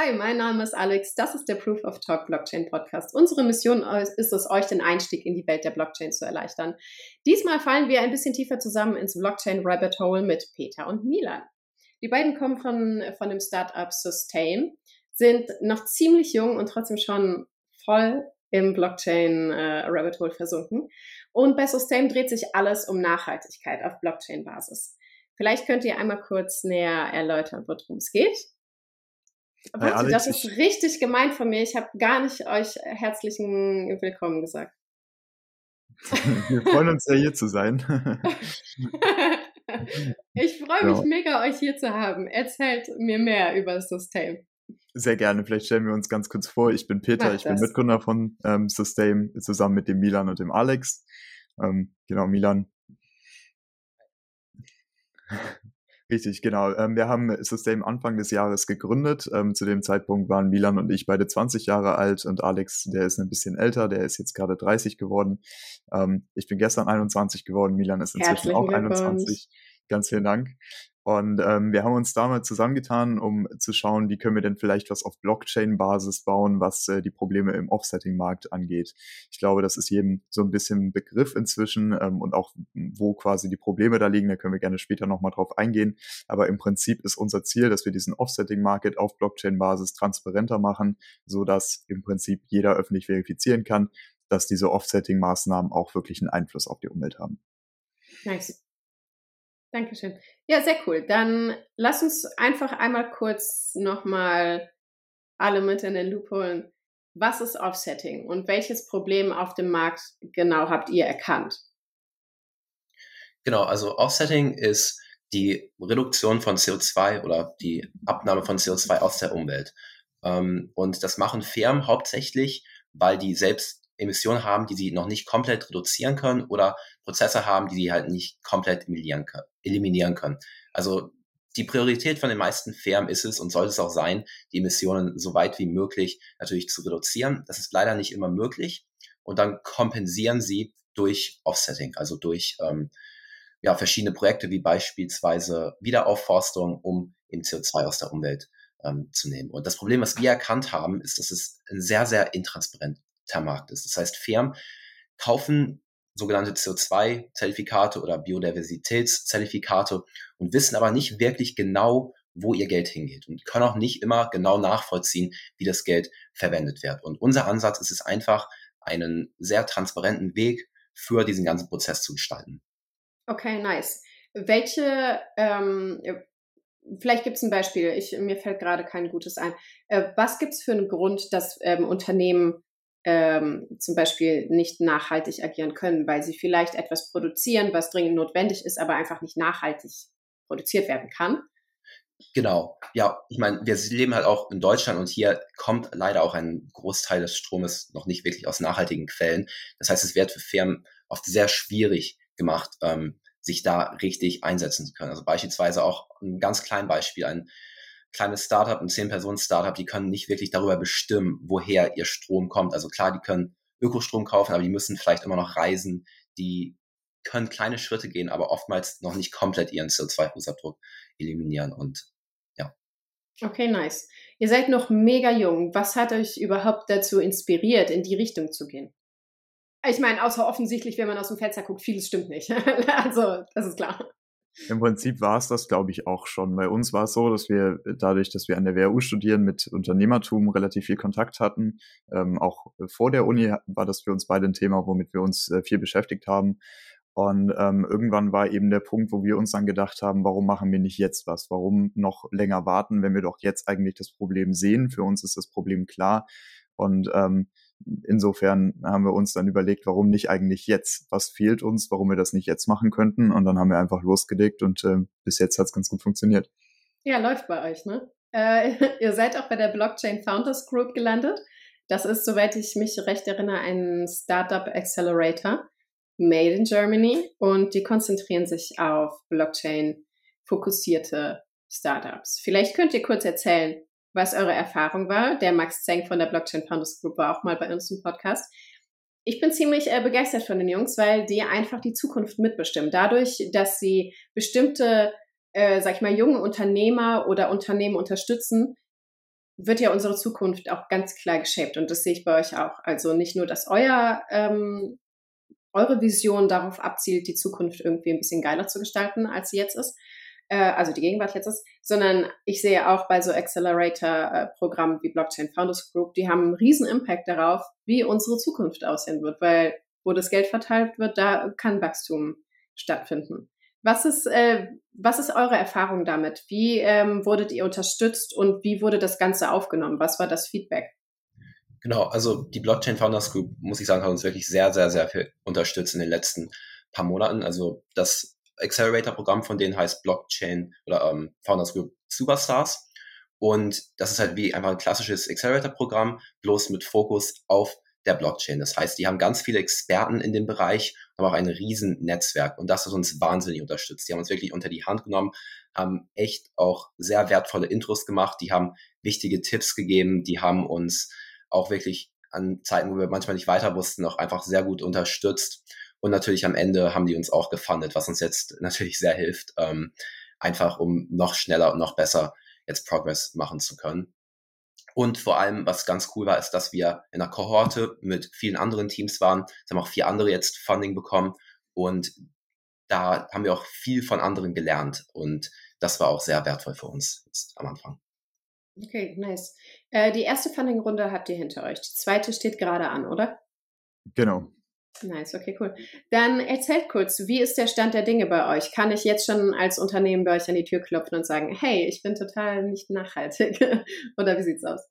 Hi, mein Name ist Alex. Das ist der Proof of Talk Blockchain Podcast. Unsere Mission ist es, euch den Einstieg in die Welt der Blockchain zu erleichtern. Diesmal fallen wir ein bisschen tiefer zusammen ins Blockchain Rabbit Hole mit Peter und Milan. Die beiden kommen von, von dem Startup Sustain, sind noch ziemlich jung und trotzdem schon voll im Blockchain äh, Rabbit Hole versunken. Und bei Sustain dreht sich alles um Nachhaltigkeit auf Blockchain-Basis. Vielleicht könnt ihr einmal kurz näher erläutern, worum es geht. Warte, Alex, das ist richtig gemeint von mir. Ich habe gar nicht euch herzlichen Willkommen gesagt. Wir freuen uns ja hier zu sein. ich freue mich ja. mega, euch hier zu haben. Erzählt mir mehr über das System. Sehr gerne. Vielleicht stellen wir uns ganz kurz vor. Ich bin Peter, Mach ich das. bin Mitgründer von ähm, Sustain zusammen mit dem Milan und dem Alex. Ähm, genau, Milan. Richtig, genau. Ähm, wir haben Sustain Anfang des Jahres gegründet. Ähm, zu dem Zeitpunkt waren Milan und ich beide 20 Jahre alt und Alex, der ist ein bisschen älter, der ist jetzt gerade 30 geworden. Ähm, ich bin gestern 21 geworden, Milan ist inzwischen auch 21. Ganz vielen Dank. Und ähm, wir haben uns damals zusammengetan, um zu schauen, wie können wir denn vielleicht was auf Blockchain-Basis bauen, was äh, die Probleme im Offsetting-Markt angeht. Ich glaube, das ist jedem so ein bisschen Begriff inzwischen ähm, und auch wo quasi die Probleme da liegen. Da können wir gerne später nochmal drauf eingehen. Aber im Prinzip ist unser Ziel, dass wir diesen Offsetting-Market auf Blockchain-Basis transparenter machen, so dass im Prinzip jeder öffentlich verifizieren kann, dass diese Offsetting-Maßnahmen auch wirklich einen Einfluss auf die Umwelt haben. Nice. Dankeschön. Ja, sehr cool. Dann lass uns einfach einmal kurz nochmal alle mit in den Loop holen. Was ist Offsetting und welches Problem auf dem Markt genau habt ihr erkannt? Genau, also Offsetting ist die Reduktion von CO2 oder die Abnahme von CO2 aus der Umwelt. Ähm, und das machen Firmen hauptsächlich, weil die selbst Emissionen haben, die sie noch nicht komplett reduzieren können oder Prozesse haben, die sie halt nicht komplett eliminieren können. Also die Priorität von den meisten Firmen ist es und sollte es auch sein, die Emissionen so weit wie möglich natürlich zu reduzieren. Das ist leider nicht immer möglich. Und dann kompensieren sie durch Offsetting, also durch ähm, ja, verschiedene Projekte wie beispielsweise Wiederaufforstung, um eben CO2 aus der Umwelt ähm, zu nehmen. Und das Problem, was wir erkannt haben, ist, dass es sehr, sehr intransparent Markt ist. Das heißt, Firmen kaufen sogenannte CO2-Zertifikate oder Biodiversitätszertifikate und wissen aber nicht wirklich genau, wo ihr Geld hingeht und können auch nicht immer genau nachvollziehen, wie das Geld verwendet wird. Und unser Ansatz ist es einfach, einen sehr transparenten Weg für diesen ganzen Prozess zu gestalten. Okay, nice. Welche, ähm, vielleicht gibt es ein Beispiel, ich, mir fällt gerade kein gutes ein. Äh, was gibt es für einen Grund, dass ähm, Unternehmen ähm, zum Beispiel nicht nachhaltig agieren können, weil sie vielleicht etwas produzieren, was dringend notwendig ist, aber einfach nicht nachhaltig produziert werden kann. Genau, ja, ich meine, wir leben halt auch in Deutschland und hier kommt leider auch ein Großteil des Stromes noch nicht wirklich aus nachhaltigen Quellen. Das heißt, es wird für Firmen oft sehr schwierig gemacht, ähm, sich da richtig einsetzen zu können. Also beispielsweise auch ein ganz kleines Beispiel, ein kleines Startup, ein 10-Personen-Startup, die können nicht wirklich darüber bestimmen, woher ihr Strom kommt. Also klar, die können Ökostrom kaufen, aber die müssen vielleicht immer noch reisen. Die können kleine Schritte gehen, aber oftmals noch nicht komplett ihren CO2-Fußabdruck eliminieren und ja. Okay, nice. Ihr seid noch mega jung. Was hat euch überhaupt dazu inspiriert, in die Richtung zu gehen? Ich meine, außer offensichtlich, wenn man aus dem Fenster guckt, vieles stimmt nicht. also, das ist klar. Im Prinzip war es das, glaube ich, auch schon. Bei uns war es so, dass wir dadurch, dass wir an der WHU studieren, mit Unternehmertum relativ viel Kontakt hatten. Ähm, auch vor der Uni war das für uns beide ein Thema, womit wir uns äh, viel beschäftigt haben. Und ähm, irgendwann war eben der Punkt, wo wir uns dann gedacht haben, warum machen wir nicht jetzt was? Warum noch länger warten, wenn wir doch jetzt eigentlich das Problem sehen? Für uns ist das Problem klar. Und ähm, insofern haben wir uns dann überlegt, warum nicht eigentlich jetzt? Was fehlt uns, warum wir das nicht jetzt machen könnten? Und dann haben wir einfach losgelegt und äh, bis jetzt hat es ganz gut funktioniert. Ja, läuft bei euch, ne? Äh, ihr seid auch bei der Blockchain Founders Group gelandet. Das ist, soweit ich mich recht erinnere, ein Startup Accelerator made in Germany und die konzentrieren sich auf Blockchain fokussierte Startups. Vielleicht könnt ihr kurz erzählen, was eure Erfahrung war. Der Max Zeng von der Blockchain Founders Group war auch mal bei uns im Podcast. Ich bin ziemlich äh, begeistert von den Jungs, weil die einfach die Zukunft mitbestimmen. Dadurch, dass sie bestimmte, äh, sag ich mal, junge Unternehmer oder Unternehmen unterstützen, wird ja unsere Zukunft auch ganz klar geshaped und das sehe ich bei euch auch. Also nicht nur, dass euer ähm, eure Vision darauf abzielt, die Zukunft irgendwie ein bisschen geiler zu gestalten, als sie jetzt ist, also die Gegenwart jetzt ist, sondern ich sehe auch bei so Accelerator-Programmen wie Blockchain Founders Group, die haben einen riesen Impact darauf, wie unsere Zukunft aussehen wird, weil wo das Geld verteilt wird, da kann Wachstum stattfinden. Was ist, äh, was ist eure Erfahrung damit? Wie ähm, wurdet ihr unterstützt und wie wurde das Ganze aufgenommen? Was war das Feedback? Genau, also die Blockchain Founders Group, muss ich sagen, hat uns wirklich sehr, sehr, sehr viel unterstützt in den letzten paar Monaten. Also das Accelerator-Programm von denen heißt Blockchain oder ähm, Founders Group Superstars. Und das ist halt wie einfach ein klassisches Accelerator-Programm, bloß mit Fokus auf der Blockchain. Das heißt, die haben ganz viele Experten in dem Bereich, aber auch ein riesen Netzwerk. Und das hat uns wahnsinnig unterstützt. Die haben uns wirklich unter die Hand genommen, haben echt auch sehr wertvolle Intros gemacht, die haben wichtige Tipps gegeben, die haben uns auch wirklich an Zeiten, wo wir manchmal nicht weiter wussten, auch einfach sehr gut unterstützt. Und natürlich am Ende haben die uns auch gefundet, was uns jetzt natürlich sehr hilft, ähm, einfach um noch schneller und noch besser jetzt Progress machen zu können. Und vor allem, was ganz cool war, ist, dass wir in einer Kohorte mit vielen anderen Teams waren. Es haben auch vier andere jetzt Funding bekommen. Und da haben wir auch viel von anderen gelernt. Und das war auch sehr wertvoll für uns jetzt am Anfang. Okay, nice. Äh, die erste Funding-Runde habt ihr hinter euch. Die zweite steht gerade an, oder? Genau. Nice, okay, cool. Dann erzählt kurz, wie ist der Stand der Dinge bei euch? Kann ich jetzt schon als Unternehmen bei euch an die Tür klopfen und sagen, hey, ich bin total nicht nachhaltig? Oder wie sieht's aus?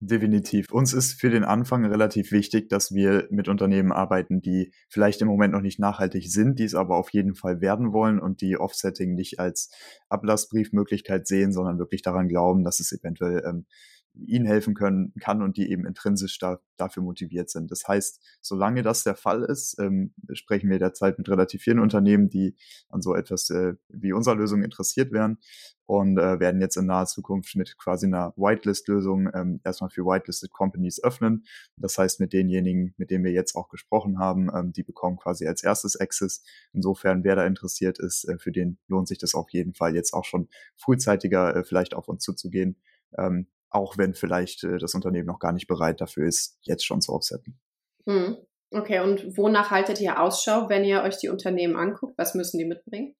Definitiv. Uns ist für den Anfang relativ wichtig, dass wir mit Unternehmen arbeiten, die vielleicht im Moment noch nicht nachhaltig sind, die es aber auf jeden Fall werden wollen und die Offsetting nicht als Ablassbriefmöglichkeit sehen, sondern wirklich daran glauben, dass es eventuell ähm, ihnen helfen können kann und die eben intrinsisch da, dafür motiviert sind. Das heißt, solange das der Fall ist, ähm, sprechen wir derzeit mit relativ vielen Unternehmen, die an so etwas äh, wie unserer Lösung interessiert wären und äh, werden jetzt in naher Zukunft mit quasi einer Whitelist-Lösung ähm, erstmal für Whitelisted Companies öffnen. Das heißt, mit denjenigen, mit denen wir jetzt auch gesprochen haben, ähm, die bekommen quasi als erstes Access. Insofern, wer da interessiert ist, äh, für den lohnt sich das auf jeden Fall jetzt auch schon frühzeitiger äh, vielleicht auf uns zuzugehen. Ähm, auch wenn vielleicht äh, das Unternehmen noch gar nicht bereit dafür ist, jetzt schon zu offsetten. Hm. Okay, und wonach haltet ihr Ausschau, wenn ihr euch die Unternehmen anguckt? Was müssen die mitbringen,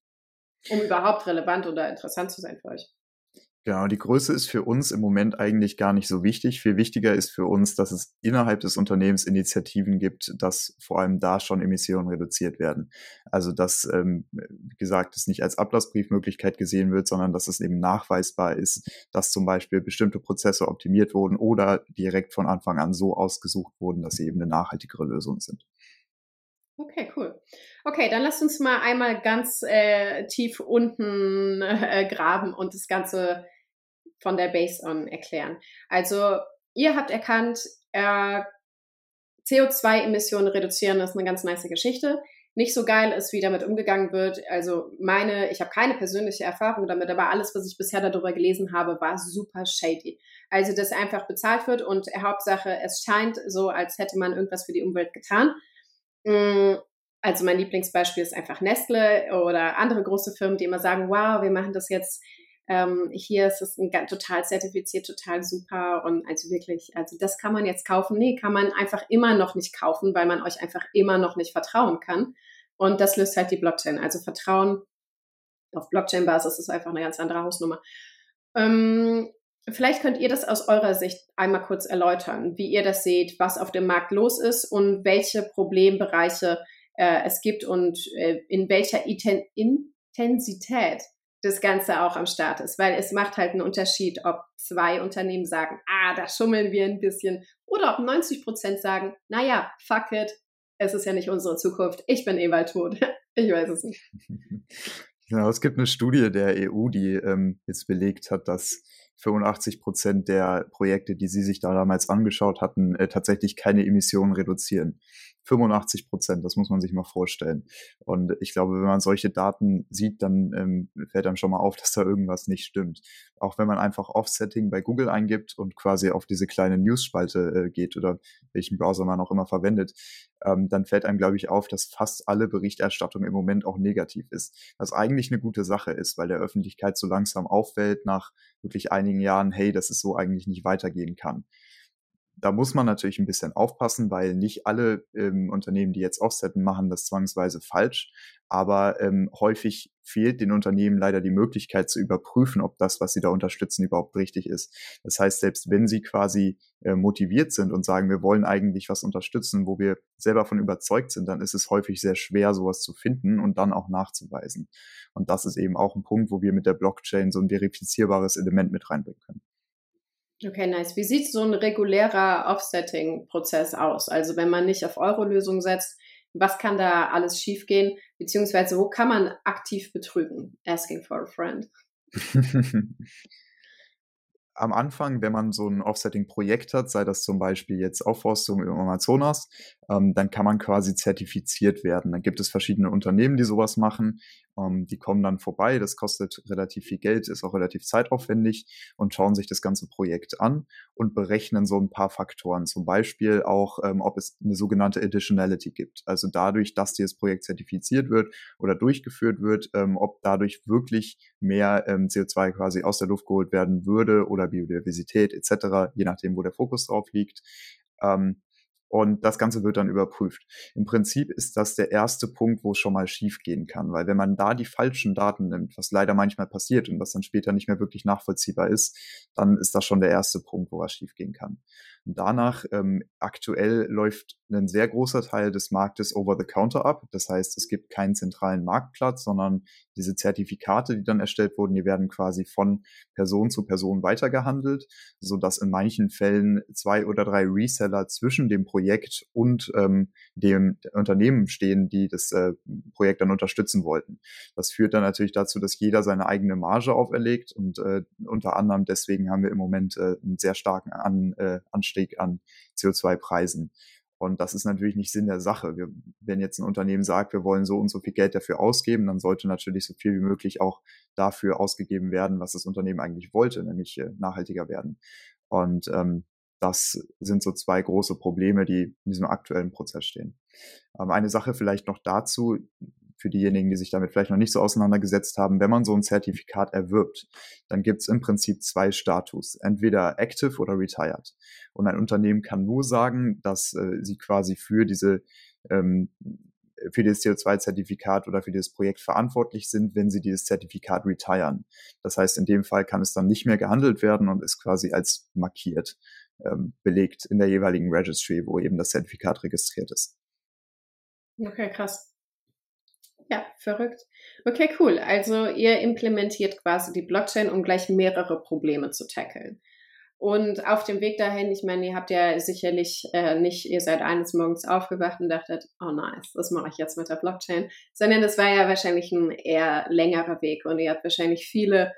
um überhaupt relevant oder interessant zu sein für euch? Genau, die Größe ist für uns im Moment eigentlich gar nicht so wichtig. Viel wichtiger ist für uns, dass es innerhalb des Unternehmens Initiativen gibt, dass vor allem da schon Emissionen reduziert werden. Also dass, ähm, wie gesagt, es nicht als Ablassbriefmöglichkeit gesehen wird, sondern dass es eben nachweisbar ist, dass zum Beispiel bestimmte Prozesse optimiert wurden oder direkt von Anfang an so ausgesucht wurden, dass sie eben eine nachhaltigere Lösung sind. Okay, cool. Okay, dann lasst uns mal einmal ganz äh, tief unten äh, graben und das Ganze von der Base on erklären. Also ihr habt erkannt, äh, CO2-Emissionen reduzieren ist eine ganz nice Geschichte. Nicht so geil ist, wie damit umgegangen wird. Also meine, ich habe keine persönliche Erfahrung damit, aber alles, was ich bisher darüber gelesen habe, war super shady. Also, dass einfach bezahlt wird und Hauptsache, es scheint so, als hätte man irgendwas für die Umwelt getan. Mm, also mein Lieblingsbeispiel ist einfach Nestle oder andere große Firmen, die immer sagen, wow, wir machen das jetzt ähm, hier ist es ein, total zertifiziert, total super und also wirklich, also das kann man jetzt kaufen. Nee, kann man einfach immer noch nicht kaufen, weil man euch einfach immer noch nicht vertrauen kann. Und das löst halt die Blockchain. Also Vertrauen auf Blockchain-Basis ist einfach eine ganz andere Hausnummer. Ähm, vielleicht könnt ihr das aus eurer Sicht einmal kurz erläutern, wie ihr das seht, was auf dem Markt los ist und welche Problembereiche äh, es gibt und äh, in welcher Intensität das Ganze auch am Start ist, weil es macht halt einen Unterschied, ob zwei Unternehmen sagen, ah, da schummeln wir ein bisschen, oder ob 90 Prozent sagen, naja, fuck it, es ist ja nicht unsere Zukunft, ich bin eh bald tot. ich weiß es nicht. Genau, es gibt eine Studie der EU, die ähm, jetzt belegt hat, dass 85 Prozent der Projekte, die Sie sich da damals angeschaut hatten, äh, tatsächlich keine Emissionen reduzieren. 85 Prozent, das muss man sich mal vorstellen. Und ich glaube, wenn man solche Daten sieht, dann ähm, fällt einem schon mal auf, dass da irgendwas nicht stimmt. Auch wenn man einfach Offsetting bei Google eingibt und quasi auf diese kleine News-Spalte äh, geht oder welchen Browser man auch immer verwendet, ähm, dann fällt einem, glaube ich, auf, dass fast alle Berichterstattung im Moment auch negativ ist. Was eigentlich eine gute Sache ist, weil der Öffentlichkeit so langsam auffällt nach wirklich einigen Jahren, hey, dass es so eigentlich nicht weitergehen kann da muss man natürlich ein bisschen aufpassen, weil nicht alle ähm, Unternehmen, die jetzt Offsetten, machen das zwangsweise falsch. Aber ähm, häufig fehlt den Unternehmen leider die Möglichkeit zu überprüfen, ob das, was sie da unterstützen, überhaupt richtig ist. Das heißt, selbst wenn sie quasi äh, motiviert sind und sagen, wir wollen eigentlich was unterstützen, wo wir selber von überzeugt sind, dann ist es häufig sehr schwer, sowas zu finden und dann auch nachzuweisen. Und das ist eben auch ein Punkt, wo wir mit der Blockchain so ein verifizierbares Element mit reinbringen können. Okay, nice. Wie sieht so ein regulärer Offsetting-Prozess aus? Also wenn man nicht auf Euro-Lösung setzt, was kann da alles schiefgehen? Beziehungsweise wo kann man aktiv betrügen? Asking for a friend. am Anfang, wenn man so ein Offsetting-Projekt hat, sei das zum Beispiel jetzt Aufforstung im Amazonas, ähm, dann kann man quasi zertifiziert werden. Dann gibt es verschiedene Unternehmen, die sowas machen. Ähm, die kommen dann vorbei. Das kostet relativ viel Geld, ist auch relativ zeitaufwendig und schauen sich das ganze Projekt an und berechnen so ein paar Faktoren. Zum Beispiel auch, ähm, ob es eine sogenannte Additionality gibt. Also dadurch, dass dieses Projekt zertifiziert wird oder durchgeführt wird, ähm, ob dadurch wirklich mehr ähm, CO2 quasi aus der Luft geholt werden würde oder Biodiversität etc., je nachdem, wo der Fokus drauf liegt. Ähm, und das Ganze wird dann überprüft. Im Prinzip ist das der erste Punkt, wo es schon mal schief gehen kann, weil wenn man da die falschen Daten nimmt, was leider manchmal passiert und was dann später nicht mehr wirklich nachvollziehbar ist, dann ist das schon der erste Punkt, wo was schief gehen kann. Danach ähm, aktuell läuft ein sehr großer Teil des Marktes over the counter ab. Das heißt, es gibt keinen zentralen Marktplatz, sondern diese Zertifikate, die dann erstellt wurden, die werden quasi von Person zu Person weitergehandelt, so dass in manchen Fällen zwei oder drei Reseller zwischen dem Projekt und ähm, dem Unternehmen stehen, die das äh, Projekt dann unterstützen wollten. Das führt dann natürlich dazu, dass jeder seine eigene Marge auferlegt und äh, unter anderem deswegen haben wir im Moment äh, einen sehr starken An, äh, Anstieg an CO2-Preisen. Und das ist natürlich nicht Sinn der Sache. Wir, wenn jetzt ein Unternehmen sagt, wir wollen so und so viel Geld dafür ausgeben, dann sollte natürlich so viel wie möglich auch dafür ausgegeben werden, was das Unternehmen eigentlich wollte, nämlich äh, nachhaltiger werden. Und ähm, das sind so zwei große Probleme, die in diesem aktuellen Prozess stehen. Ähm, eine Sache vielleicht noch dazu, für diejenigen, die sich damit vielleicht noch nicht so auseinandergesetzt haben, wenn man so ein Zertifikat erwirbt, dann gibt es im Prinzip zwei Status, entweder active oder retired. Und ein Unternehmen kann nur sagen, dass äh, sie quasi für diese ähm, für dieses CO2-Zertifikat oder für dieses Projekt verantwortlich sind, wenn sie dieses Zertifikat retiren. Das heißt, in dem Fall kann es dann nicht mehr gehandelt werden und ist quasi als markiert ähm, belegt in der jeweiligen Registry, wo eben das Zertifikat registriert ist. Okay, krass. Ja, verrückt. Okay, cool. Also ihr implementiert quasi die Blockchain, um gleich mehrere Probleme zu tackeln. Und auf dem Weg dahin, ich meine, ihr habt ja sicherlich äh, nicht, ihr seid eines Morgens aufgewacht und dachtet, oh nice, das mache ich jetzt mit der Blockchain, sondern das war ja wahrscheinlich ein eher längerer Weg und ihr habt wahrscheinlich viele,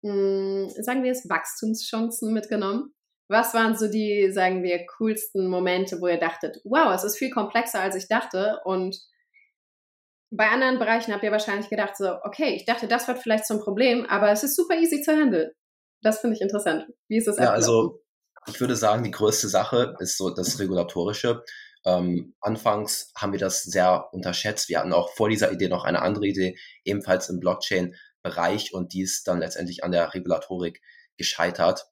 mh, hm, sagen wir es, Wachstumschancen mitgenommen. Was waren so die, sagen wir, coolsten Momente, wo ihr dachtet, wow, es ist viel komplexer, als ich dachte und bei anderen Bereichen habt ihr wahrscheinlich gedacht, so, okay, ich dachte, das wird vielleicht zum Problem, aber es ist super easy zu handeln. Das finde ich interessant. Wie ist das? Ja, also ich würde sagen, die größte Sache ist so das Regulatorische. Ähm, anfangs haben wir das sehr unterschätzt. Wir hatten auch vor dieser Idee noch eine andere Idee, ebenfalls im Blockchain-Bereich und die ist dann letztendlich an der Regulatorik gescheitert.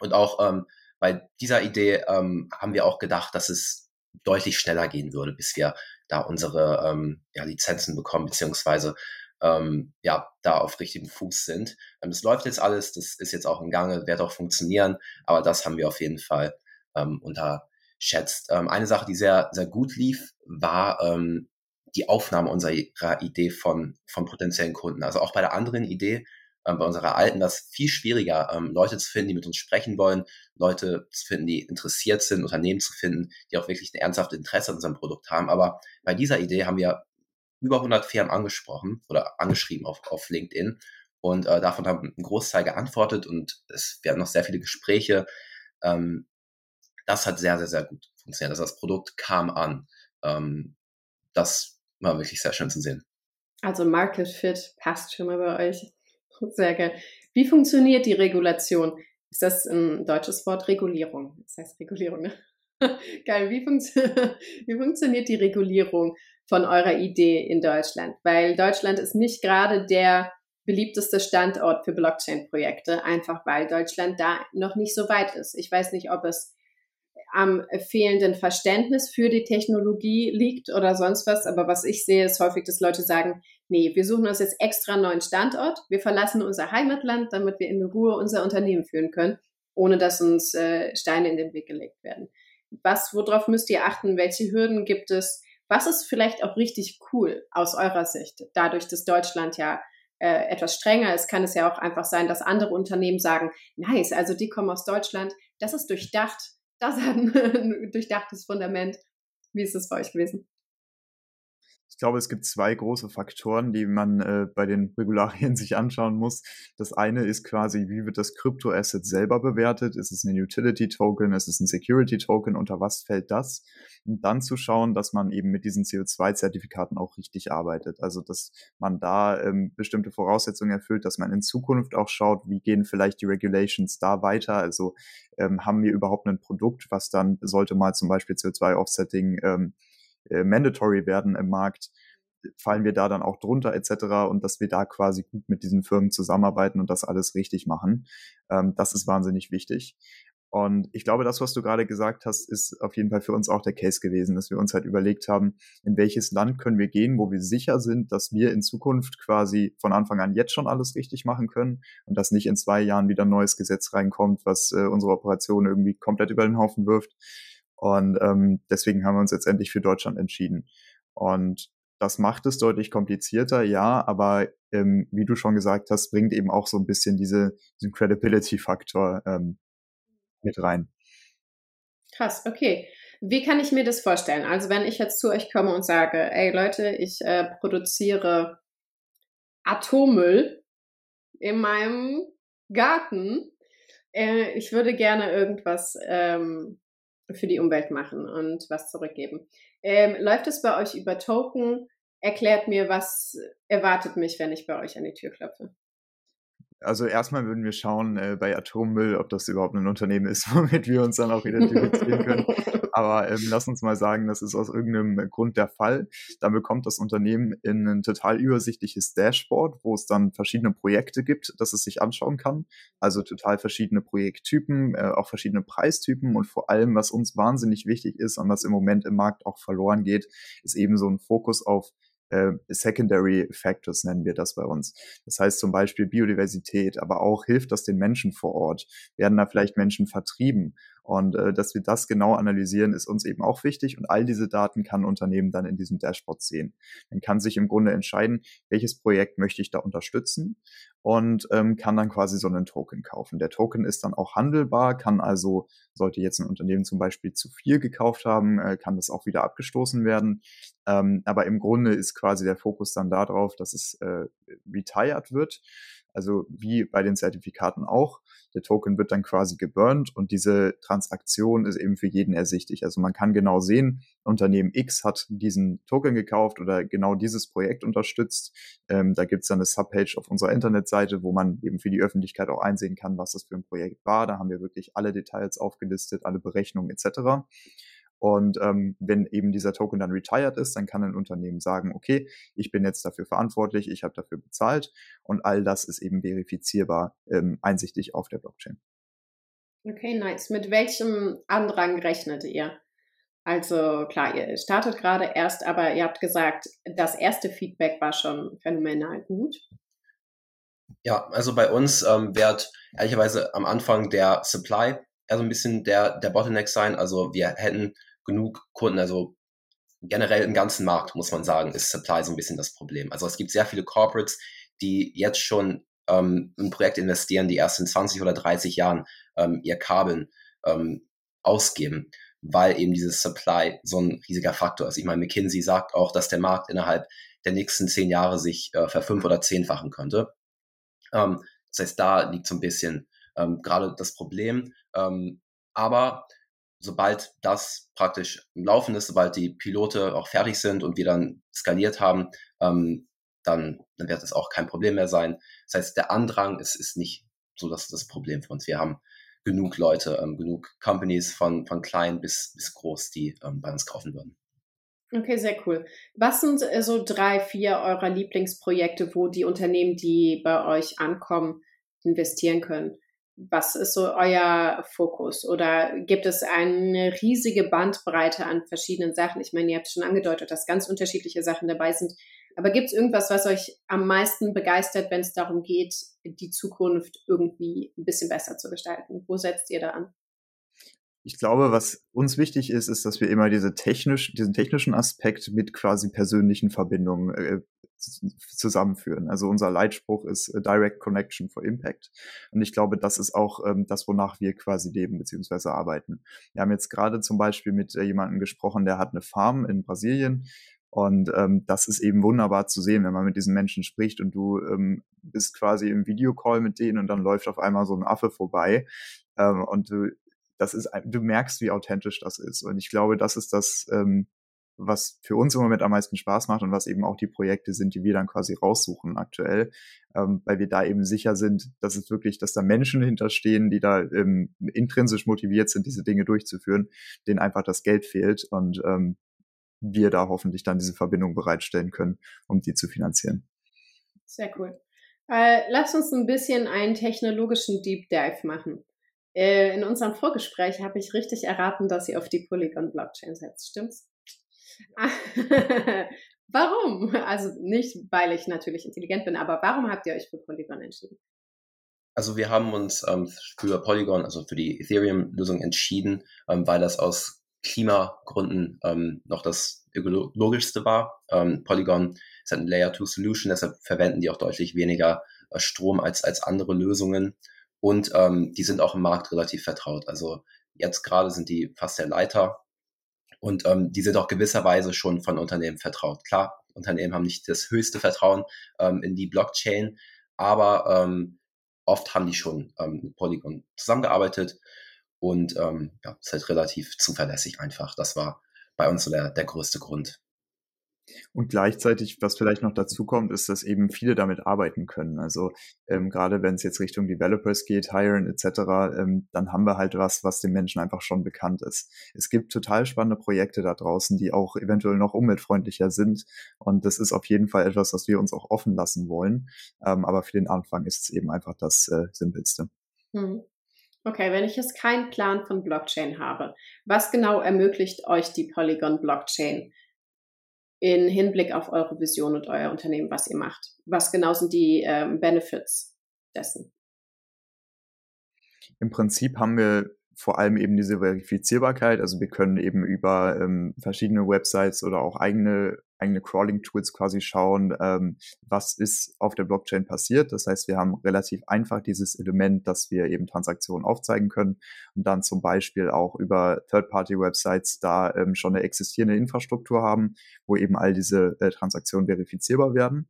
Und auch ähm, bei dieser Idee ähm, haben wir auch gedacht, dass es deutlich schneller gehen würde, bis wir da unsere ähm, ja, Lizenzen bekommen, beziehungsweise ähm, ja, da auf richtigem Fuß sind. Ähm, das läuft jetzt alles, das ist jetzt auch im Gange, wird auch funktionieren, aber das haben wir auf jeden Fall ähm, unterschätzt. Ähm, eine Sache, die sehr, sehr gut lief, war ähm, die Aufnahme unserer Idee von, von potenziellen Kunden. Also auch bei der anderen Idee bei unserer alten es viel schwieriger, ähm, Leute zu finden, die mit uns sprechen wollen, Leute zu finden, die interessiert sind, Unternehmen zu finden, die auch wirklich ein ernsthaftes Interesse an unserem Produkt haben. Aber bei dieser Idee haben wir über 100 Firmen angesprochen oder angeschrieben auf, auf LinkedIn und äh, davon haben ein Großteil geantwortet und es werden noch sehr viele Gespräche. Ähm, das hat sehr, sehr, sehr gut funktioniert. Also das Produkt kam an. ähm, das war wirklich sehr schön zu sehen. Also Market Fit passt schon mal bei euch. Sehr geil. Wie funktioniert die Regulation? Ist das ein deutsches Wort? Regulierung. Das heißt Regulierung, ne? Geil. Wie, funktio wie funktioniert die Regulierung von eurer Idee in Deutschland? Weil Deutschland ist nicht gerade der beliebteste Standort für Blockchain-Projekte, einfach weil Deutschland da noch nicht so weit ist. Ich weiß nicht, ob es am fehlenden Verständnis für die Technologie liegt oder sonst was. Aber was ich sehe, ist häufig, dass Leute sagen, nee, wir suchen uns jetzt extra einen neuen Standort. Wir verlassen unser Heimatland, damit wir in Ruhe unser Unternehmen führen können, ohne dass uns äh, Steine in den Weg gelegt werden. Was, worauf müsst ihr achten? Welche Hürden gibt es? Was ist vielleicht auch richtig cool aus eurer Sicht? Dadurch, dass Deutschland ja äh, etwas strenger ist, kann es ja auch einfach sein, dass andere Unternehmen sagen, nice, also die kommen aus Deutschland, das ist durchdacht, das hat ein durchdachtes Fundament. Wie ist es bei euch gewesen? Ich glaube, es gibt zwei große Faktoren, die man äh, bei den Regularien sich anschauen muss. Das eine ist quasi, wie wird das Kryptoasset selber bewertet? Ist es ein Utility Token? Ist es ein Security Token? Unter was fällt das? Und dann zu schauen, dass man eben mit diesen CO2-Zertifikaten auch richtig arbeitet. Also, dass man da ähm, bestimmte Voraussetzungen erfüllt, dass man in Zukunft auch schaut, wie gehen vielleicht die Regulations da weiter? Also, ähm, haben wir überhaupt ein Produkt, was dann sollte mal zum Beispiel CO2-Offsetting ähm, äh, mandatory werden im Markt, fallen wir da dann auch drunter etc. und dass wir da quasi gut mit diesen Firmen zusammenarbeiten und das alles richtig machen. Ähm, das ist wahnsinnig wichtig. Und ich glaube, das, was du gerade gesagt hast, ist auf jeden Fall für uns auch der Case gewesen, dass wir uns halt überlegt haben, in welches Land können wir gehen, wo wir sicher sind, dass wir in Zukunft quasi von Anfang an jetzt schon alles richtig machen können und dass nicht in zwei Jahren wieder ein neues Gesetz reinkommt, was äh, unsere Operation irgendwie komplett über den Haufen wirft. Und ähm, deswegen haben wir uns jetzt endlich für Deutschland entschieden. Und das macht es deutlich komplizierter, ja, aber ähm, wie du schon gesagt hast, bringt eben auch so ein bisschen diese, diesen Credibility-Faktor ähm, mit rein. Krass, okay. Wie kann ich mir das vorstellen? Also wenn ich jetzt zu euch komme und sage, ey Leute, ich äh, produziere Atommüll in meinem Garten, äh, ich würde gerne irgendwas ähm, für die Umwelt machen und was zurückgeben. Ähm, läuft es bei euch über Token? Erklärt mir, was erwartet mich, wenn ich bei euch an die Tür klopfe? Also erstmal würden wir schauen äh, bei Atommüll, ob das überhaupt ein Unternehmen ist, womit wir uns dann auch identifizieren können. Aber ähm, lass uns mal sagen, das ist aus irgendeinem Grund der Fall. Dann bekommt das Unternehmen in ein total übersichtliches Dashboard, wo es dann verschiedene Projekte gibt, dass es sich anschauen kann. Also total verschiedene Projekttypen, äh, auch verschiedene Preistypen und vor allem, was uns wahnsinnig wichtig ist und was im Moment im Markt auch verloren geht, ist eben so ein Fokus auf äh, Secondary Factors nennen wir das bei uns. Das heißt zum Beispiel Biodiversität, aber auch hilft das den Menschen vor Ort? Werden da vielleicht Menschen vertrieben? Und äh, dass wir das genau analysieren, ist uns eben auch wichtig. Und all diese Daten kann ein Unternehmen dann in diesem Dashboard sehen. Man kann sich im Grunde entscheiden, welches Projekt möchte ich da unterstützen und ähm, kann dann quasi so einen Token kaufen. Der Token ist dann auch handelbar, kann also, sollte jetzt ein Unternehmen zum Beispiel zu viel gekauft haben, äh, kann das auch wieder abgestoßen werden. Ähm, aber im Grunde ist quasi der Fokus dann darauf, dass es äh, retired wird. Also wie bei den Zertifikaten auch. Der Token wird dann quasi geburnt und diese Transaktion ist eben für jeden ersichtlich. Also man kann genau sehen, Unternehmen X hat diesen Token gekauft oder genau dieses Projekt unterstützt. Ähm, da gibt's dann eine Subpage auf unserer Internetseite, wo man eben für die Öffentlichkeit auch einsehen kann, was das für ein Projekt war. Da haben wir wirklich alle Details aufgelistet, alle Berechnungen etc. Und ähm, wenn eben dieser Token dann retired ist, dann kann ein Unternehmen sagen, okay, ich bin jetzt dafür verantwortlich, ich habe dafür bezahlt und all das ist eben verifizierbar, ähm, einsichtig auf der Blockchain. Okay, nice. Mit welchem Andrang rechnet ihr? Also klar, ihr startet gerade erst, aber ihr habt gesagt, das erste Feedback war schon phänomenal gut. Ja, also bei uns ähm, wird ehrlicherweise am Anfang der Supply eher so ein bisschen der, der Bottleneck sein. Also wir hätten genug Kunden, also generell im ganzen Markt, muss man sagen, ist Supply so ein bisschen das Problem. Also es gibt sehr viele Corporates, die jetzt schon ähm, in Projekte investieren, die erst in 20 oder 30 Jahren ähm, ihr Kabeln ähm, ausgeben, weil eben dieses Supply so ein riesiger Faktor ist. Ich meine, McKinsey sagt auch, dass der Markt innerhalb der nächsten zehn Jahre sich äh, verfünf- oder zehnfachen könnte. Ähm, das heißt, da liegt so ein bisschen ähm, gerade das Problem. Ähm, aber sobald das praktisch im Laufen ist, sobald die Pilote auch fertig sind und wir dann skaliert haben, ähm, dann, dann wird es auch kein Problem mehr sein. Das heißt, der Andrang ist, ist nicht so das, das Problem für uns. Wir haben genug Leute, ähm, genug Companies von, von klein bis, bis groß, die ähm, bei uns kaufen würden. Okay, sehr cool. Was sind äh, so drei, vier eurer Lieblingsprojekte, wo die Unternehmen, die bei euch ankommen, investieren können? Was ist so euer Fokus? Oder gibt es eine riesige Bandbreite an verschiedenen Sachen? Ich meine, ihr habt schon angedeutet, dass ganz unterschiedliche Sachen dabei sind. Aber gibt es irgendwas, was euch am meisten begeistert, wenn es darum geht, die Zukunft irgendwie ein bisschen besser zu gestalten? Wo setzt ihr da an? Ich glaube, was uns wichtig ist, ist, dass wir immer diese technisch, diesen technischen Aspekt mit quasi persönlichen Verbindungen äh, zusammenführen. Also unser Leitspruch ist äh, Direct Connection for Impact. Und ich glaube, das ist auch ähm, das, wonach wir quasi leben bzw. arbeiten. Wir haben jetzt gerade zum Beispiel mit äh, jemandem gesprochen, der hat eine Farm in Brasilien und ähm, das ist eben wunderbar zu sehen, wenn man mit diesen Menschen spricht und du ähm, bist quasi im Videocall mit denen und dann läuft auf einmal so ein Affe vorbei ähm, und du das ist, du merkst, wie authentisch das ist. Und ich glaube, das ist das, ähm, was für uns im Moment am meisten Spaß macht und was eben auch die Projekte sind, die wir dann quasi raussuchen aktuell, ähm, weil wir da eben sicher sind, dass es wirklich, dass da Menschen hinterstehen, die da ähm, intrinsisch motiviert sind, diese Dinge durchzuführen, denen einfach das Geld fehlt und ähm, wir da hoffentlich dann diese Verbindung bereitstellen können, um die zu finanzieren. Sehr cool. Äh, lass uns ein bisschen einen technologischen Deep Dive machen. Äh, in unserem Vorgespräch habe ich richtig erraten, dass ihr auf die Polygon-Blockchain setzt. Stimmt's? warum? Also nicht, weil ich natürlich intelligent bin, aber warum habt ihr euch für Polygon entschieden? Also wir haben uns ähm, für Polygon, also für die Ethereum-Lösung entschieden, ähm, weil das aus Klimagründen ähm, noch das ökologischste war. Ähm, Polygon ist halt ein Layer 2 Solution, deshalb verwenden die auch deutlich weniger äh, Strom als, als andere Lösungen. Und ähm, die sind auch im Markt relativ vertraut. Also jetzt gerade sind die fast der Leiter und ähm, die sind auch gewisserweise schon von Unternehmen vertraut. Klar, Unternehmen haben nicht das höchste Vertrauen ähm, in die Blockchain, aber ähm, oft haben die schon ähm, mit Polygon zusammengearbeitet und ähm, ja, ist halt relativ zuverlässig einfach. Das war bei uns so der, der größte Grund. Und gleichzeitig, was vielleicht noch dazu kommt, ist, dass eben viele damit arbeiten können. Also ähm, gerade wenn es jetzt Richtung Developers geht, Hiren etc., ähm, dann haben wir halt was, was den Menschen einfach schon bekannt ist. Es gibt total spannende Projekte da draußen, die auch eventuell noch umweltfreundlicher sind. Und das ist auf jeden Fall etwas, was wir uns auch offen lassen wollen. Ähm, aber für den Anfang ist es eben einfach das äh, Simpelste. Hm. Okay, wenn ich jetzt keinen Plan von Blockchain habe, was genau ermöglicht euch die Polygon Blockchain? In Hinblick auf eure Vision und euer Unternehmen, was ihr macht? Was genau sind die ähm, Benefits dessen? Im Prinzip haben wir vor allem eben diese Verifizierbarkeit. Also wir können eben über ähm, verschiedene Websites oder auch eigene eigene Crawling-Tools quasi schauen, ähm, was ist auf der Blockchain passiert. Das heißt, wir haben relativ einfach dieses Element, dass wir eben Transaktionen aufzeigen können und dann zum Beispiel auch über Third-Party-Websites da ähm, schon eine existierende Infrastruktur haben, wo eben all diese äh, Transaktionen verifizierbar werden.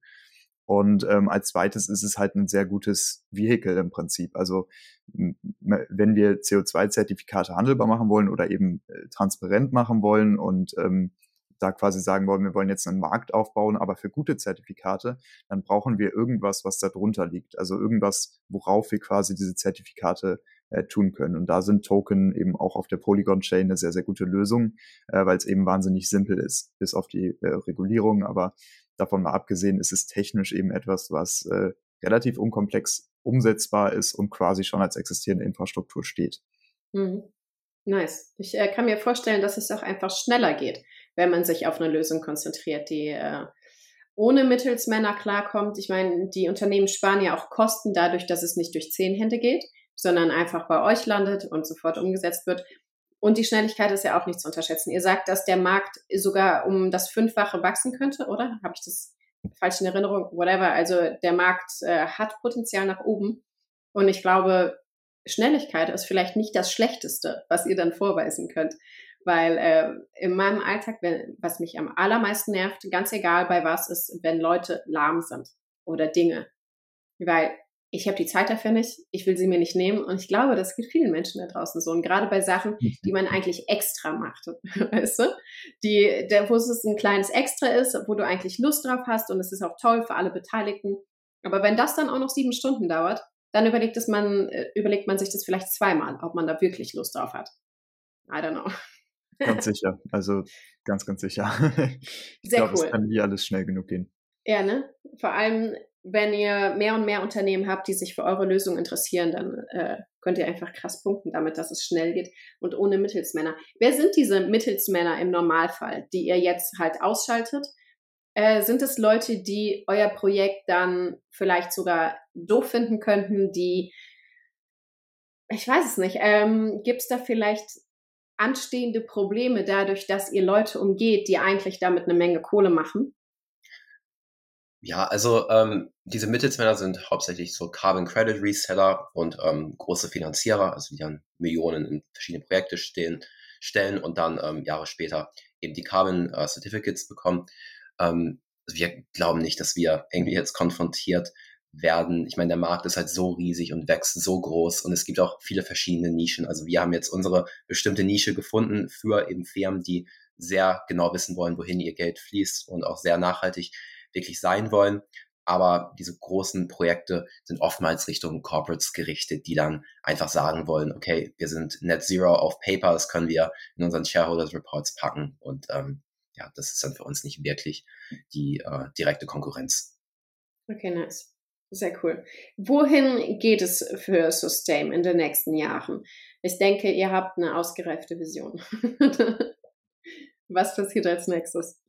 Und ähm, als zweites ist es halt ein sehr gutes Vehikel im Prinzip. Also wenn wir CO2-Zertifikate handelbar machen wollen oder eben äh, transparent machen wollen und ähm, da quasi sagen wollen, wir wollen jetzt einen Markt aufbauen, aber für gute Zertifikate, dann brauchen wir irgendwas, was da drunter liegt. Also irgendwas, worauf wir quasi diese Zertifikate äh, tun können. Und da sind Token eben auch auf der Polygon-Chain eine sehr, sehr gute Lösung, äh, weil es eben wahnsinnig simpel ist, bis auf die äh, Regulierung. Aber davon mal abgesehen ist es technisch eben etwas, was äh, relativ unkomplex umsetzbar ist und quasi schon als existierende Infrastruktur steht. Mhm. Nice. Ich äh, kann mir vorstellen, dass es auch einfach schneller geht wenn man sich auf eine Lösung konzentriert, die äh, ohne Mittelsmänner klarkommt. Ich meine, die Unternehmen sparen ja auch Kosten dadurch, dass es nicht durch zehn Hände geht, sondern einfach bei euch landet und sofort umgesetzt wird. Und die Schnelligkeit ist ja auch nicht zu unterschätzen. Ihr sagt, dass der Markt sogar um das Fünffache wachsen könnte, oder? Habe ich das falsch in Erinnerung? Whatever. Also der Markt äh, hat Potenzial nach oben. Und ich glaube, Schnelligkeit ist vielleicht nicht das Schlechteste, was ihr dann vorweisen könnt. Weil äh, in meinem Alltag, wenn, was mich am allermeisten nervt, ganz egal bei was, ist, wenn Leute lahm sind oder Dinge. Weil ich habe die Zeit dafür nicht, ich will sie mir nicht nehmen. Und ich glaube, das geht vielen Menschen da draußen so. Und gerade bei Sachen, die man eigentlich extra macht, weißt du? Die, der, wo es ein kleines Extra ist, wo du eigentlich Lust drauf hast und es ist auch toll für alle Beteiligten. Aber wenn das dann auch noch sieben Stunden dauert, dann überlegt, es man, äh, überlegt man sich das vielleicht zweimal, ob man da wirklich Lust drauf hat. I don't know. Ganz sicher. Also ganz, ganz sicher. ich glaube, cool. es kann nie alles schnell genug gehen. Ja, ne? Vor allem, wenn ihr mehr und mehr Unternehmen habt, die sich für eure Lösung interessieren, dann äh, könnt ihr einfach krass punkten damit, dass es schnell geht und ohne Mittelsmänner. Wer sind diese Mittelsmänner im Normalfall, die ihr jetzt halt ausschaltet? Äh, sind es Leute, die euer Projekt dann vielleicht sogar doof finden könnten, die, ich weiß es nicht, ähm, gibt es da vielleicht anstehende Probleme dadurch, dass ihr Leute umgeht, die eigentlich damit eine Menge Kohle machen? Ja, also ähm, diese Mittelsmänner sind hauptsächlich so Carbon Credit Reseller und ähm, große Finanzierer, also die dann Millionen in verschiedene Projekte stehen, stellen und dann ähm, Jahre später eben die Carbon äh, Certificates bekommen. Ähm, also wir glauben nicht, dass wir irgendwie jetzt konfrontiert werden. Ich meine, der Markt ist halt so riesig und wächst so groß und es gibt auch viele verschiedene Nischen. Also wir haben jetzt unsere bestimmte Nische gefunden für eben Firmen, die sehr genau wissen wollen, wohin ihr Geld fließt und auch sehr nachhaltig wirklich sein wollen. Aber diese großen Projekte sind oftmals Richtung Corporates gerichtet, die dann einfach sagen wollen, okay, wir sind Net Zero auf Paper, das können wir in unseren Shareholders Reports packen. Und ähm, ja, das ist dann für uns nicht wirklich die äh, direkte Konkurrenz. Okay, nice. Sehr cool. Wohin geht es für Sustain in den nächsten Jahren? Ich denke, ihr habt eine ausgereifte Vision. Was passiert als nächstes?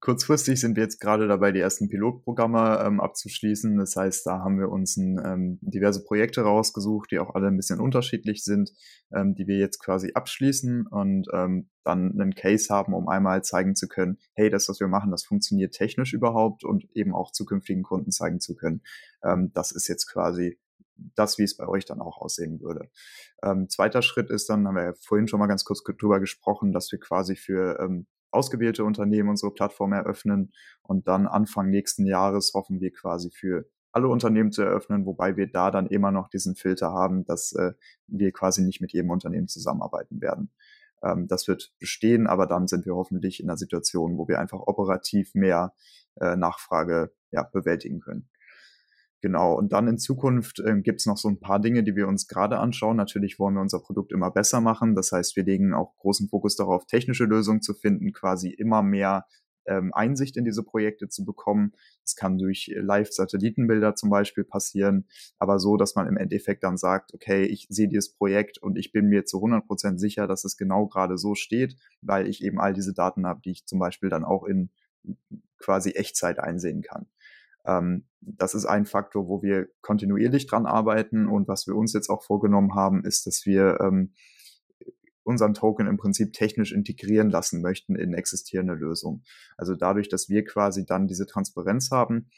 Kurzfristig sind wir jetzt gerade dabei, die ersten Pilotprogramme ähm, abzuschließen. Das heißt, da haben wir uns ein, ähm, diverse Projekte rausgesucht, die auch alle ein bisschen unterschiedlich sind, ähm, die wir jetzt quasi abschließen und ähm, dann einen Case haben, um einmal zeigen zu können, hey, das, was wir machen, das funktioniert technisch überhaupt und eben auch zukünftigen Kunden zeigen zu können. Ähm, das ist jetzt quasi das, wie es bei euch dann auch aussehen würde. Ähm, zweiter Schritt ist dann, haben wir ja vorhin schon mal ganz kurz drüber gesprochen, dass wir quasi für ähm, ausgewählte Unternehmen unsere Plattform eröffnen und dann Anfang nächsten Jahres hoffen wir quasi für alle Unternehmen zu eröffnen, wobei wir da dann immer noch diesen Filter haben, dass äh, wir quasi nicht mit jedem Unternehmen zusammenarbeiten werden. Ähm, das wird bestehen, aber dann sind wir hoffentlich in einer Situation, wo wir einfach operativ mehr äh, Nachfrage ja, bewältigen können. Genau, und dann in Zukunft äh, gibt es noch so ein paar Dinge, die wir uns gerade anschauen. Natürlich wollen wir unser Produkt immer besser machen. Das heißt, wir legen auch großen Fokus darauf, technische Lösungen zu finden, quasi immer mehr ähm, Einsicht in diese Projekte zu bekommen. Das kann durch Live-Satellitenbilder zum Beispiel passieren, aber so, dass man im Endeffekt dann sagt, okay, ich sehe dieses Projekt und ich bin mir zu 100 Prozent sicher, dass es genau gerade so steht, weil ich eben all diese Daten habe, die ich zum Beispiel dann auch in quasi Echtzeit einsehen kann. Ähm, das ist ein Faktor, wo wir kontinuierlich dran arbeiten. Und was wir uns jetzt auch vorgenommen haben, ist, dass wir ähm, unseren Token im Prinzip technisch integrieren lassen möchten in existierende Lösungen. Also dadurch, dass wir quasi dann diese Transparenz haben,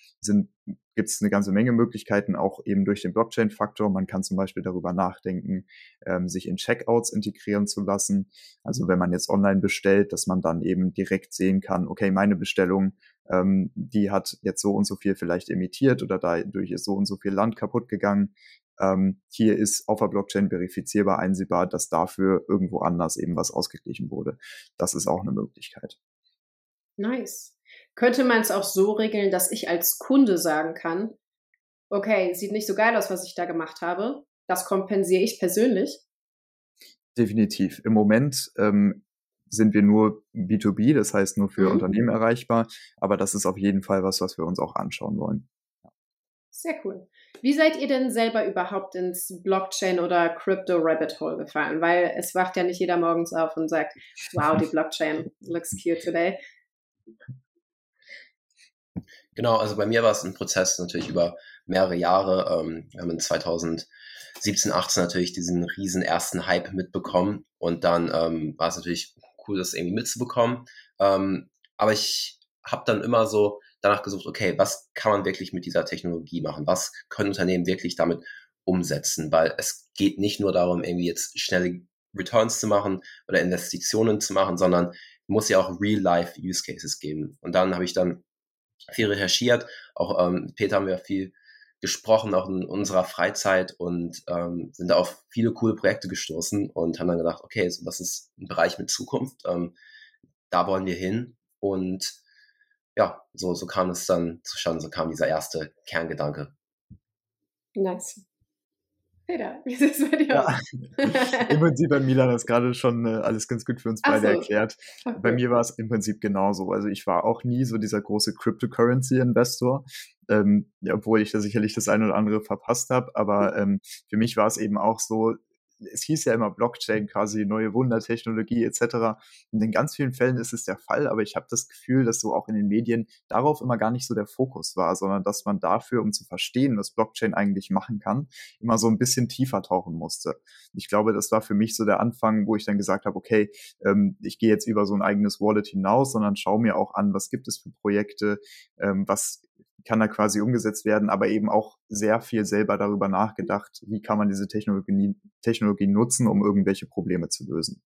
gibt es eine ganze Menge Möglichkeiten, auch eben durch den Blockchain-Faktor. Man kann zum Beispiel darüber nachdenken, ähm, sich in Checkouts integrieren zu lassen. Also wenn man jetzt online bestellt, dass man dann eben direkt sehen kann, okay, meine Bestellung ähm, die hat jetzt so und so viel vielleicht emittiert oder dadurch ist so und so viel Land kaputt gegangen. Ähm, hier ist auf der Blockchain verifizierbar einsehbar, dass dafür irgendwo anders eben was ausgeglichen wurde. Das ist auch eine Möglichkeit. Nice. Könnte man es auch so regeln, dass ich als Kunde sagen kann, okay, sieht nicht so geil aus, was ich da gemacht habe. Das kompensiere ich persönlich. Definitiv. Im Moment ähm, sind wir nur B2B, das heißt nur für mhm. Unternehmen erreichbar. Aber das ist auf jeden Fall was, was wir uns auch anschauen wollen. Sehr cool. Wie seid ihr denn selber überhaupt ins Blockchain oder Crypto Rabbit Hole gefallen? Weil es wacht ja nicht jeder morgens auf und sagt, wow, die Blockchain looks cute today. Genau, also bei mir war es ein Prozess natürlich über mehrere Jahre. Ähm, wir haben in 2017, 18 natürlich diesen riesen ersten Hype mitbekommen und dann ähm, war es natürlich cool, das irgendwie mitzubekommen. Ähm, aber ich habe dann immer so danach gesucht, okay, was kann man wirklich mit dieser Technologie machen? Was können Unternehmen wirklich damit umsetzen? Weil es geht nicht nur darum, irgendwie jetzt schnelle Returns zu machen oder Investitionen zu machen, sondern muss ja auch Real-Life-Use Cases geben. Und dann habe ich dann viel recherchiert. Auch ähm, Peter haben wir viel gesprochen, auch in unserer Freizeit und ähm, sind da auf viele coole Projekte gestoßen und haben dann gedacht, okay, so, das ist ein Bereich mit Zukunft, ähm, da wollen wir hin und ja, so, so kam es dann zustande, so kam dieser erste Kerngedanke. Nice. Peter, wie ist es bei dir ja. Im Prinzip hat Milan das gerade schon äh, alles ganz gut für uns beide so. erklärt. Okay. Bei mir war es im Prinzip genauso. Also ich war auch nie so dieser große Cryptocurrency-Investor, ähm, obwohl ich da sicherlich das eine oder andere verpasst habe. Aber ähm, für mich war es eben auch so, es hieß ja immer Blockchain quasi neue Wundertechnologie etc. Und in ganz vielen Fällen ist es der Fall, aber ich habe das Gefühl, dass so auch in den Medien darauf immer gar nicht so der Fokus war, sondern dass man dafür, um zu verstehen, was Blockchain eigentlich machen kann, immer so ein bisschen tiefer tauchen musste. Ich glaube, das war für mich so der Anfang, wo ich dann gesagt habe, okay, ähm, ich gehe jetzt über so ein eigenes Wallet hinaus, sondern schaue mir auch an, was gibt es für Projekte, ähm, was kann da quasi umgesetzt werden, aber eben auch sehr viel selber darüber nachgedacht, wie kann man diese Technologie, Technologie nutzen, um irgendwelche Probleme zu lösen.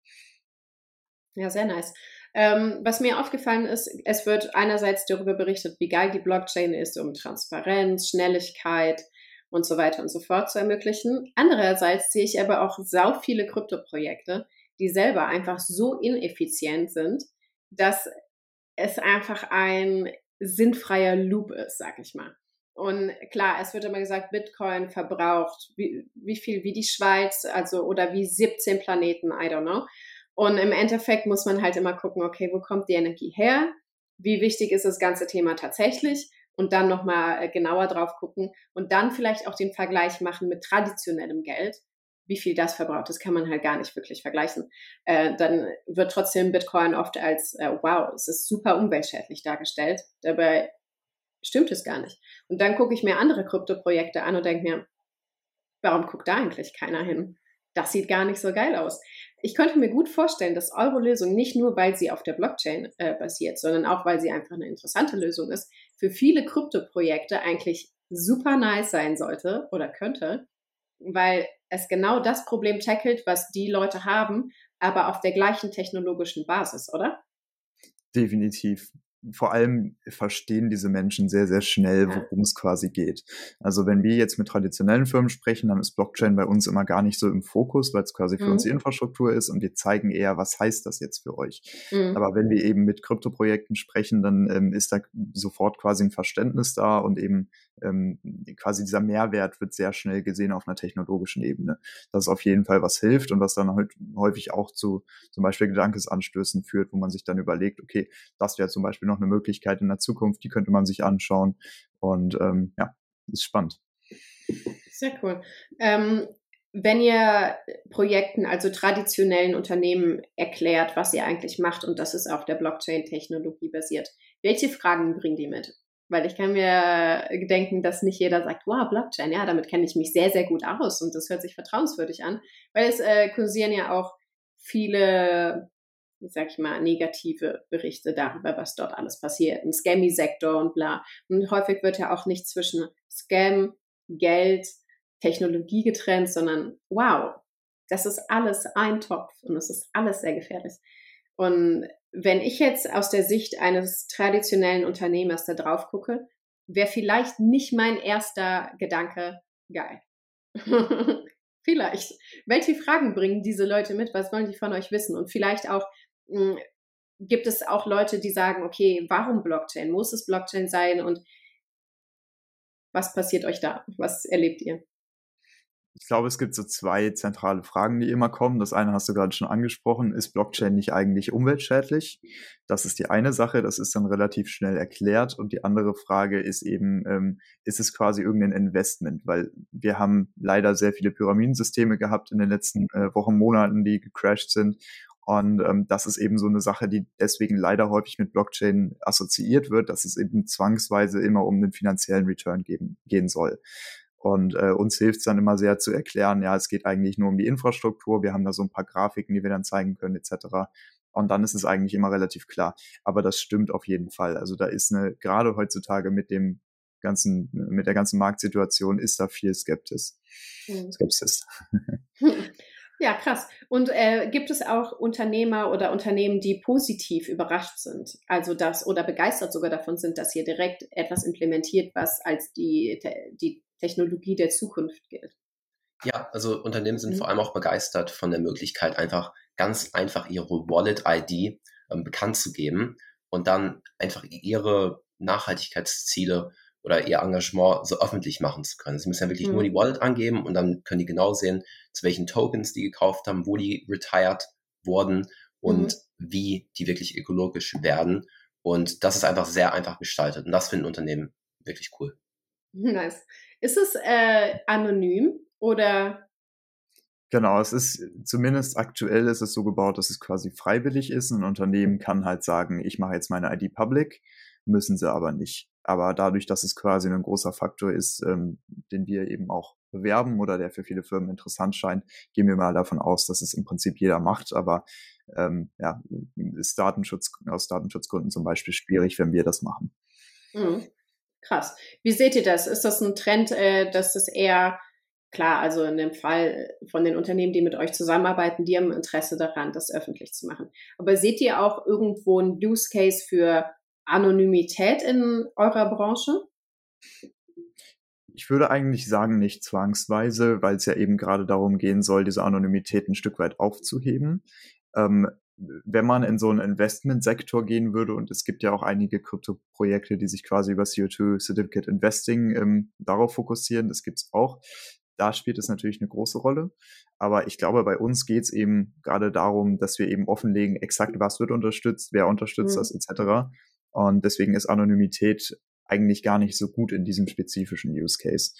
Ja, sehr nice. Ähm, was mir aufgefallen ist, es wird einerseits darüber berichtet, wie geil die Blockchain ist, um Transparenz, Schnelligkeit und so weiter und so fort zu ermöglichen. Andererseits sehe ich aber auch sau viele Kryptoprojekte, die selber einfach so ineffizient sind, dass es einfach ein sinnfreier Loop ist, sag ich mal. Und klar, es wird immer gesagt, Bitcoin verbraucht wie, wie viel wie die Schweiz, also oder wie 17 Planeten, I don't know. Und im Endeffekt muss man halt immer gucken, okay, wo kommt die Energie her? Wie wichtig ist das ganze Thema tatsächlich? Und dann nochmal äh, genauer drauf gucken und dann vielleicht auch den Vergleich machen mit traditionellem Geld wie viel das verbraucht, das kann man halt gar nicht wirklich vergleichen. Äh, dann wird trotzdem Bitcoin oft als, äh, wow, es ist super umweltschädlich dargestellt. Dabei stimmt es gar nicht. Und dann gucke ich mir andere Krypto-Projekte an und denke mir, warum guckt da eigentlich keiner hin? Das sieht gar nicht so geil aus. Ich könnte mir gut vorstellen, dass eure Lösung nicht nur, weil sie auf der Blockchain äh, basiert, sondern auch, weil sie einfach eine interessante Lösung ist, für viele Krypto-Projekte eigentlich super nice sein sollte oder könnte, weil es genau das Problem tackelt, was die Leute haben, aber auf der gleichen technologischen Basis, oder? Definitiv vor allem verstehen diese Menschen sehr, sehr schnell, worum es quasi geht. Also wenn wir jetzt mit traditionellen Firmen sprechen, dann ist Blockchain bei uns immer gar nicht so im Fokus, weil es quasi für mhm. uns die Infrastruktur ist und wir zeigen eher, was heißt das jetzt für euch. Mhm. Aber wenn wir eben mit Kryptoprojekten sprechen, dann ähm, ist da sofort quasi ein Verständnis da und eben ähm, quasi dieser Mehrwert wird sehr schnell gesehen auf einer technologischen Ebene. Das ist auf jeden Fall was hilft und was dann halt häufig auch zu zum Beispiel Gedankesanstößen führt, wo man sich dann überlegt, okay, das wäre zum Beispiel noch eine Möglichkeit in der Zukunft, die könnte man sich anschauen. Und ähm, ja, ist spannend. Sehr cool. Ähm, wenn ihr Projekten, also traditionellen Unternehmen erklärt, was ihr eigentlich macht und das ist auf der Blockchain-Technologie basiert, welche Fragen bringen die mit? Weil ich kann mir denken, dass nicht jeder sagt, wow, Blockchain, ja, damit kenne ich mich sehr, sehr gut aus und das hört sich vertrauenswürdig an, weil es äh, kursieren ja auch viele sag ich mal, negative Berichte darüber, was dort alles passiert, ein Scammy-Sektor und bla. Und häufig wird ja auch nicht zwischen Scam, Geld, Technologie getrennt, sondern wow, das ist alles ein Topf und es ist alles sehr gefährlich. Und wenn ich jetzt aus der Sicht eines traditionellen Unternehmers da drauf gucke, wäre vielleicht nicht mein erster Gedanke geil. vielleicht. Welche Fragen bringen diese Leute mit? Was wollen die von euch wissen? Und vielleicht auch, hm, gibt es auch Leute, die sagen, okay, warum Blockchain? Muss es Blockchain sein? Und was passiert euch da? Was erlebt ihr? Ich glaube, es gibt so zwei zentrale Fragen, die immer kommen. Das eine hast du gerade schon angesprochen. Ist Blockchain nicht eigentlich umweltschädlich? Das ist die eine Sache. Das ist dann relativ schnell erklärt. Und die andere Frage ist eben, ähm, ist es quasi irgendein Investment? Weil wir haben leider sehr viele Pyramidensysteme gehabt in den letzten äh, Wochen, Monaten, die gecrashed sind. Und ähm, das ist eben so eine Sache, die deswegen leider häufig mit Blockchain assoziiert wird, dass es eben zwangsweise immer um den finanziellen Return geben, gehen soll. Und äh, uns hilft es dann immer sehr zu erklären, ja, es geht eigentlich nur um die Infrastruktur, wir haben da so ein paar Grafiken, die wir dann zeigen können, etc. Und dann ist es eigentlich immer relativ klar. Aber das stimmt auf jeden Fall. Also da ist eine, gerade heutzutage mit dem ganzen, mit der ganzen Marktsituation ist da viel Skeptis. Mhm. Skepsis. Ja, krass. Und äh, gibt es auch Unternehmer oder Unternehmen, die positiv überrascht sind? Also das oder begeistert sogar davon sind, dass ihr direkt etwas implementiert, was als die, die Technologie der Zukunft gilt. Ja, also Unternehmen sind mhm. vor allem auch begeistert von der Möglichkeit, einfach ganz einfach ihre Wallet-ID ähm, bekannt zu geben und dann einfach ihre Nachhaltigkeitsziele oder ihr Engagement so öffentlich machen zu können. Sie müssen ja wirklich mhm. nur die Wallet angeben und dann können die genau sehen, zu welchen Tokens die gekauft haben, wo die retired wurden und mhm. wie die wirklich ökologisch werden. Und das ist einfach sehr einfach gestaltet und das finden Unternehmen wirklich cool. Nice. Ist es äh, anonym oder? Genau, es ist zumindest aktuell ist es so gebaut, dass es quasi freiwillig ist. Ein Unternehmen kann halt sagen, ich mache jetzt meine ID public, müssen sie aber nicht. Aber dadurch, dass es quasi ein großer Faktor ist, ähm, den wir eben auch bewerben oder der für viele Firmen interessant scheint, gehen wir mal davon aus, dass es im Prinzip jeder macht. Aber ähm, ja, ist Datenschutz aus Datenschutzgründen zum Beispiel schwierig, wenn wir das machen. Mhm. Krass. Wie seht ihr das? Ist das ein Trend, äh, dass das eher klar, also in dem Fall von den Unternehmen, die mit euch zusammenarbeiten, die haben Interesse daran, das öffentlich zu machen. Aber seht ihr auch irgendwo einen Use Case für Anonymität in eurer Branche? Ich würde eigentlich sagen, nicht zwangsweise, weil es ja eben gerade darum gehen soll, diese Anonymität ein Stück weit aufzuheben. Ähm, wenn man in so einen Investmentsektor gehen würde, und es gibt ja auch einige Krypto-Projekte, die sich quasi über CO2 Certificate Investing ähm, darauf fokussieren, das gibt's auch. Da spielt es natürlich eine große Rolle. Aber ich glaube, bei uns geht es eben gerade darum, dass wir eben offenlegen, exakt was wird unterstützt, wer unterstützt mhm. das, etc. Und deswegen ist Anonymität eigentlich gar nicht so gut in diesem spezifischen Use Case.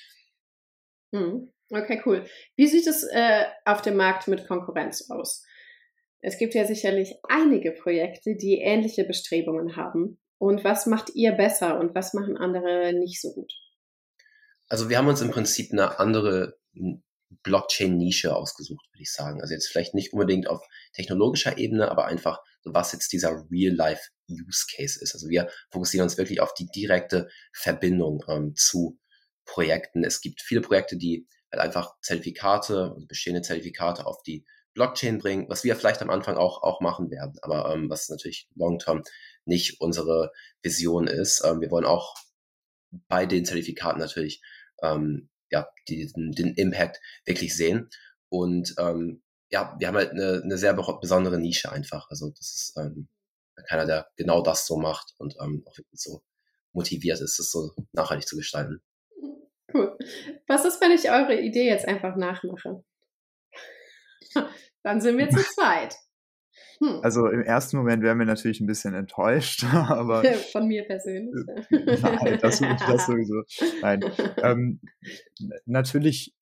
Mhm. Okay, cool. Wie sieht es äh, auf dem Markt mit Konkurrenz aus? Es gibt ja sicherlich einige Projekte, die ähnliche Bestrebungen haben. Und was macht ihr besser und was machen andere nicht so gut? Also wir haben uns im Prinzip eine andere Blockchain-Nische ausgesucht, würde ich sagen. Also jetzt vielleicht nicht unbedingt auf technologischer Ebene, aber einfach, was jetzt dieser Real-Life-Use-Case ist. Also wir fokussieren uns wirklich auf die direkte Verbindung ähm, zu Projekten. Es gibt viele Projekte, die halt einfach Zertifikate, also bestehende Zertifikate auf die Blockchain bringen, was wir vielleicht am Anfang auch, auch machen werden, aber ähm, was natürlich long-term nicht unsere Vision ist. Ähm, wir wollen auch bei den Zertifikaten natürlich ähm, ja, den, den Impact wirklich sehen. Und ähm, ja, wir haben halt eine, eine sehr besondere Nische einfach. Also das ist ähm, keiner, der genau das so macht und ähm, auch wirklich so motiviert ist, es so nachhaltig zu gestalten. Cool. Was ist, wenn ich eure Idee jetzt einfach nachmache? Dann sind wir zu zweit. Hm. Also im ersten Moment wären wir natürlich ein bisschen enttäuscht, aber. Von mir persönlich. Nein, das, das sowieso. Nein. Ähm, natürlich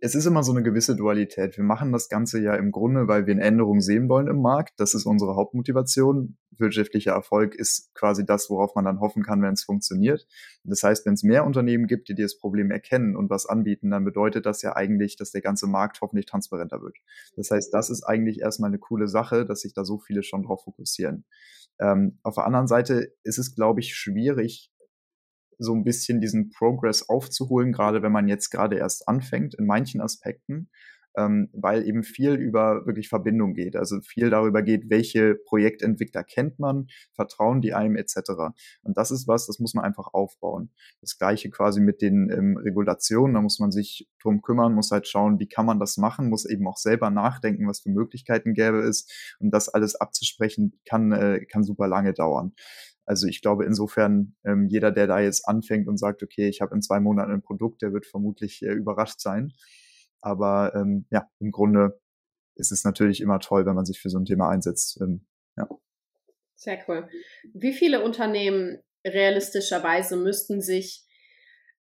es ist immer so eine gewisse Dualität. Wir machen das Ganze ja im Grunde, weil wir eine Änderung sehen wollen im Markt. Das ist unsere Hauptmotivation. Wirtschaftlicher Erfolg ist quasi das, worauf man dann hoffen kann, wenn es funktioniert. Das heißt, wenn es mehr Unternehmen gibt, die das Problem erkennen und was anbieten, dann bedeutet das ja eigentlich, dass der ganze Markt hoffentlich transparenter wird. Das heißt, das ist eigentlich erstmal eine coole Sache, dass sich da so viele schon drauf fokussieren. Ähm, auf der anderen Seite ist es, glaube ich, schwierig, so ein bisschen diesen Progress aufzuholen, gerade wenn man jetzt gerade erst anfängt in manchen Aspekten, ähm, weil eben viel über wirklich Verbindung geht. Also viel darüber geht, welche Projektentwickler kennt man, vertrauen die einem etc. Und das ist was, das muss man einfach aufbauen. Das gleiche quasi mit den ähm, Regulationen, da muss man sich drum kümmern, muss halt schauen, wie kann man das machen, muss eben auch selber nachdenken, was für Möglichkeiten gäbe es. Und das alles abzusprechen kann, äh, kann super lange dauern. Also ich glaube insofern, ähm, jeder, der da jetzt anfängt und sagt, okay, ich habe in zwei Monaten ein Produkt, der wird vermutlich äh, überrascht sein. Aber ähm, ja, im Grunde ist es natürlich immer toll, wenn man sich für so ein Thema einsetzt. Ähm, ja. Sehr cool. Wie viele Unternehmen realistischerweise müssten sich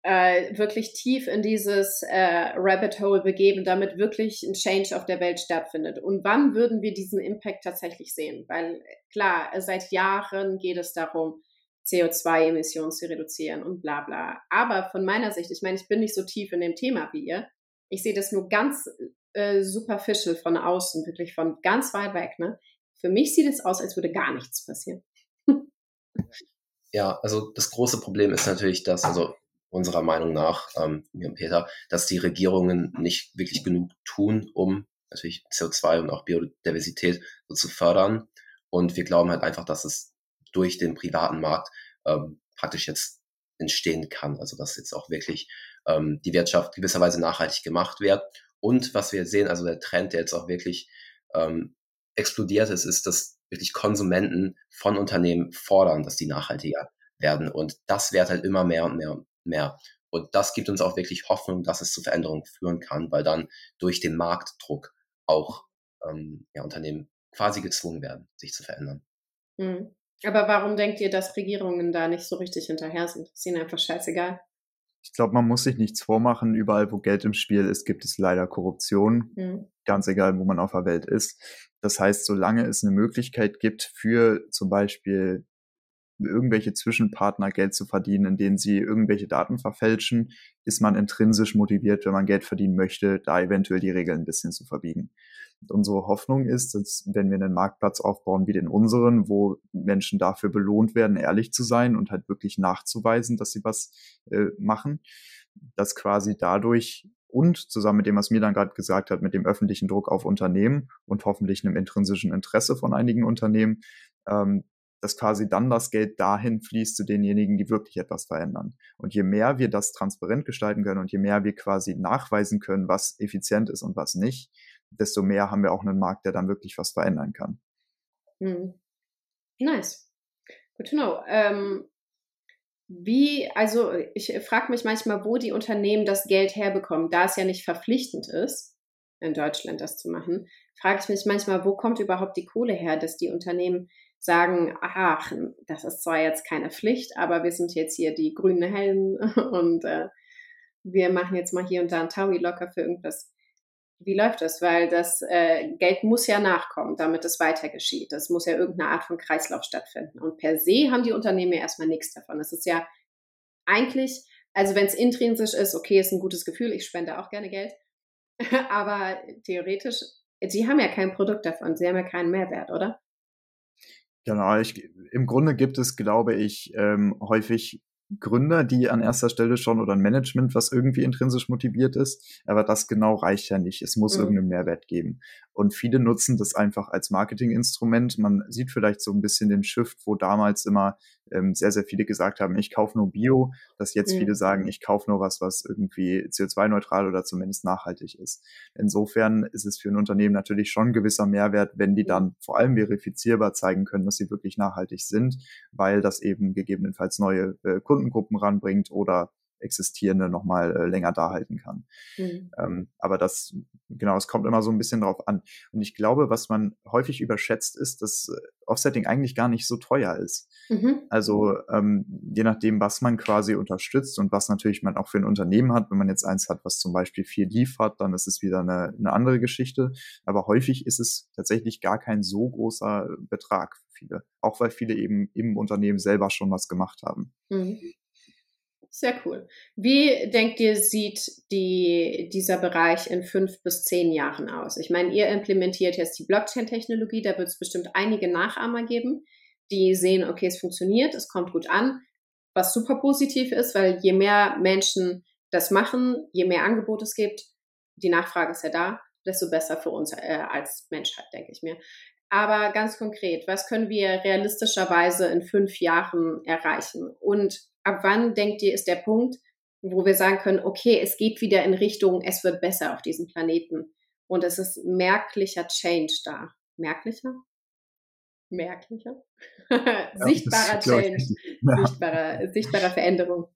äh, wirklich tief in dieses äh, Rabbit Hole begeben, damit wirklich ein Change auf der Welt stattfindet. Und wann würden wir diesen Impact tatsächlich sehen? Weil klar, seit Jahren geht es darum, CO2-Emissionen zu reduzieren und bla bla. Aber von meiner Sicht, ich meine, ich bin nicht so tief in dem Thema wie ihr. Ich sehe das nur ganz äh, superficial von außen, wirklich von ganz weit weg. Ne? Für mich sieht es aus, als würde gar nichts passieren. Ja, also das große Problem ist natürlich, dass, also unserer Meinung nach, ähm, mir und Peter, dass die Regierungen nicht wirklich genug tun, um natürlich CO2 und auch Biodiversität so zu fördern. Und wir glauben halt einfach, dass es durch den privaten Markt ähm, praktisch jetzt entstehen kann. Also dass jetzt auch wirklich ähm, die Wirtschaft gewisserweise nachhaltig gemacht wird. Und was wir sehen, also der Trend, der jetzt auch wirklich ähm, explodiert ist, ist, dass wirklich Konsumenten von Unternehmen fordern, dass die nachhaltiger werden. Und das wird halt immer mehr und mehr mehr. Und das gibt uns auch wirklich Hoffnung, dass es zu Veränderungen führen kann, weil dann durch den Marktdruck auch ähm, ja, Unternehmen quasi gezwungen werden, sich zu verändern. Mhm. Aber warum denkt ihr, dass Regierungen da nicht so richtig hinterher sind? Ist ihnen einfach scheißegal. Ich glaube, man muss sich nichts vormachen. Überall, wo Geld im Spiel ist, gibt es leider Korruption. Mhm. Ganz egal, wo man auf der Welt ist. Das heißt, solange es eine Möglichkeit gibt für zum Beispiel irgendwelche Zwischenpartner Geld zu verdienen, in denen sie irgendwelche Daten verfälschen, ist man intrinsisch motiviert, wenn man Geld verdienen möchte, da eventuell die Regeln ein bisschen zu verbiegen. Unsere Hoffnung ist, dass wenn wir einen Marktplatz aufbauen wie den unseren, wo Menschen dafür belohnt werden, ehrlich zu sein und halt wirklich nachzuweisen, dass sie was äh, machen, dass quasi dadurch und zusammen mit dem, was Milan gerade gesagt hat, mit dem öffentlichen Druck auf Unternehmen und hoffentlich einem intrinsischen Interesse von einigen Unternehmen, ähm, dass quasi dann das Geld dahin fließt zu denjenigen, die wirklich etwas verändern. Und je mehr wir das transparent gestalten können und je mehr wir quasi nachweisen können, was effizient ist und was nicht, desto mehr haben wir auch einen Markt, der dann wirklich was verändern kann. Hm. Nice. Good to know. Ähm, wie, also ich frage mich manchmal, wo die Unternehmen das Geld herbekommen, da es ja nicht verpflichtend ist, in Deutschland das zu machen, frage ich mich manchmal, wo kommt überhaupt die Kohle her, dass die Unternehmen sagen, ach, das ist zwar jetzt keine Pflicht, aber wir sind jetzt hier die grünen Helden und äh, wir machen jetzt mal hier und da ein Taui locker für irgendwas. Wie läuft das? Weil das äh, Geld muss ja nachkommen, damit es weiter geschieht. Das muss ja irgendeine Art von Kreislauf stattfinden. Und per se haben die Unternehmen ja erstmal nichts davon. Das ist ja eigentlich, also wenn es intrinsisch ist, okay, ist ein gutes Gefühl, ich spende auch gerne Geld. aber theoretisch, sie haben ja kein Produkt davon, sie haben ja keinen Mehrwert, oder? Genau, ich, im Grunde gibt es, glaube ich, ähm, häufig Gründer, die an erster Stelle schon oder ein Management, was irgendwie intrinsisch motiviert ist. Aber das genau reicht ja nicht. Es muss mhm. irgendeinen Mehrwert geben. Und viele nutzen das einfach als Marketinginstrument. Man sieht vielleicht so ein bisschen den Shift, wo damals immer ähm, sehr, sehr viele gesagt haben, ich kaufe nur Bio, dass jetzt mhm. viele sagen, ich kaufe nur was, was irgendwie CO2-neutral oder zumindest nachhaltig ist. Insofern ist es für ein Unternehmen natürlich schon ein gewisser Mehrwert, wenn die dann vor allem verifizierbar zeigen können, dass sie wirklich nachhaltig sind, weil das eben gegebenenfalls neue äh, Kundengruppen ranbringt oder existierende nochmal äh, länger da halten kann. Mhm. Ähm, aber das, genau, es kommt immer so ein bisschen drauf an. Und ich glaube, was man häufig überschätzt, ist, dass äh, Offsetting eigentlich gar nicht so teuer ist. Mhm. Also ähm, je nachdem, was man quasi unterstützt und was natürlich man auch für ein Unternehmen hat, wenn man jetzt eins hat, was zum Beispiel viel liefert, dann ist es wieder eine, eine andere Geschichte. Aber häufig ist es tatsächlich gar kein so großer Betrag für viele, auch weil viele eben im Unternehmen selber schon was gemacht haben. Mhm. Sehr cool. Wie denkt ihr, sieht die, dieser Bereich in fünf bis zehn Jahren aus? Ich meine, ihr implementiert jetzt die Blockchain-Technologie, da wird es bestimmt einige Nachahmer geben, die sehen, okay, es funktioniert, es kommt gut an, was super positiv ist, weil je mehr Menschen das machen, je mehr Angebot es gibt, die Nachfrage ist ja da, desto besser für uns äh, als Menschheit, denke ich mir. Aber ganz konkret, was können wir realistischerweise in fünf Jahren erreichen? Und ab wann denkt ihr, ist der Punkt, wo wir sagen können, okay, es geht wieder in Richtung, es wird besser auf diesem Planeten. Und es ist merklicher Change da. Merklicher? Merklicher? sichtbarer Change. Ja. Sichtbarer, sichtbarer Veränderung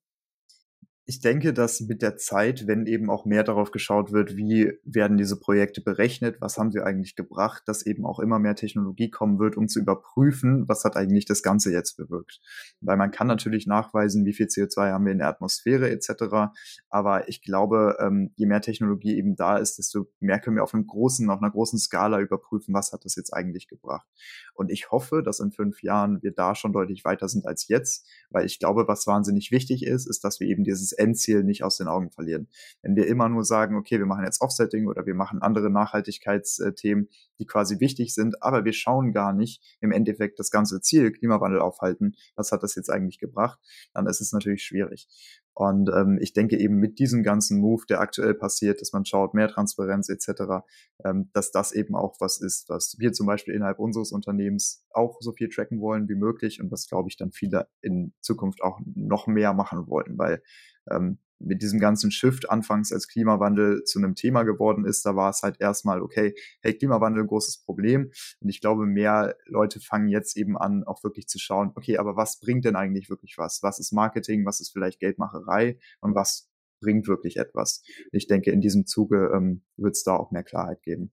ich denke, dass mit der Zeit, wenn eben auch mehr darauf geschaut wird, wie werden diese Projekte berechnet, was haben sie eigentlich gebracht, dass eben auch immer mehr Technologie kommen wird, um zu überprüfen, was hat eigentlich das Ganze jetzt bewirkt. Weil man kann natürlich nachweisen, wie viel CO2 haben wir in der Atmosphäre etc. Aber ich glaube, ähm, je mehr Technologie eben da ist, desto mehr können wir auf einem großen, auf einer großen Skala überprüfen, was hat das jetzt eigentlich gebracht. Und ich hoffe, dass in fünf Jahren wir da schon deutlich weiter sind als jetzt, weil ich glaube, was wahnsinnig wichtig ist, ist, dass wir eben dieses Endziel nicht aus den Augen verlieren. Wenn wir immer nur sagen, okay, wir machen jetzt Offsetting oder wir machen andere Nachhaltigkeitsthemen, die quasi wichtig sind, aber wir schauen gar nicht im Endeffekt das ganze Ziel, Klimawandel aufhalten, was hat das jetzt eigentlich gebracht, dann ist es natürlich schwierig. Und ähm, ich denke eben mit diesem ganzen Move, der aktuell passiert, dass man schaut, mehr Transparenz etc., ähm, dass das eben auch was ist, was wir zum Beispiel innerhalb unseres Unternehmens auch so viel tracken wollen wie möglich und was, glaube ich, dann viele in Zukunft auch noch mehr machen wollen, weil ähm, mit diesem ganzen Shift anfangs als Klimawandel zu einem Thema geworden ist, da war es halt erstmal, okay, hey, Klimawandel, großes Problem. Und ich glaube, mehr Leute fangen jetzt eben an, auch wirklich zu schauen, okay, aber was bringt denn eigentlich wirklich was? Was ist Marketing? Was ist vielleicht Geldmacherei? Und was bringt wirklich etwas? Ich denke, in diesem Zuge ähm, wird es da auch mehr Klarheit geben.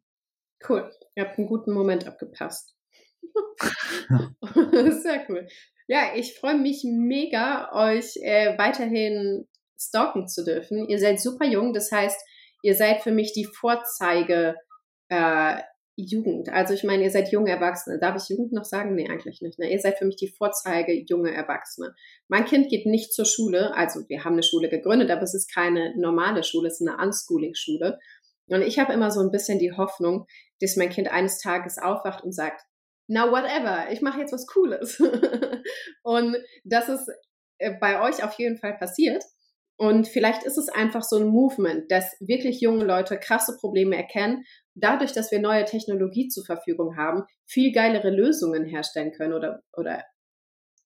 Cool. Ihr habt einen guten Moment abgepasst. Sehr cool. Ja, ich freue mich mega, euch äh, weiterhin stalken zu dürfen. Ihr seid super jung, das heißt, ihr seid für mich die Vorzeige äh, Jugend. Also ich meine, ihr seid junge Erwachsene. Darf ich Jugend noch sagen? Nee, eigentlich nicht. Ne? Ihr seid für mich die Vorzeige junge Erwachsene. Mein Kind geht nicht zur Schule. Also wir haben eine Schule gegründet, aber es ist keine normale Schule, es ist eine Unschooling-Schule. Und ich habe immer so ein bisschen die Hoffnung, dass mein Kind eines Tages aufwacht und sagt, now whatever, ich mache jetzt was Cooles. und das ist äh, bei euch auf jeden Fall passiert. Und vielleicht ist es einfach so ein Movement, dass wirklich junge Leute krasse Probleme erkennen, dadurch, dass wir neue Technologie zur Verfügung haben, viel geilere Lösungen herstellen können oder, oder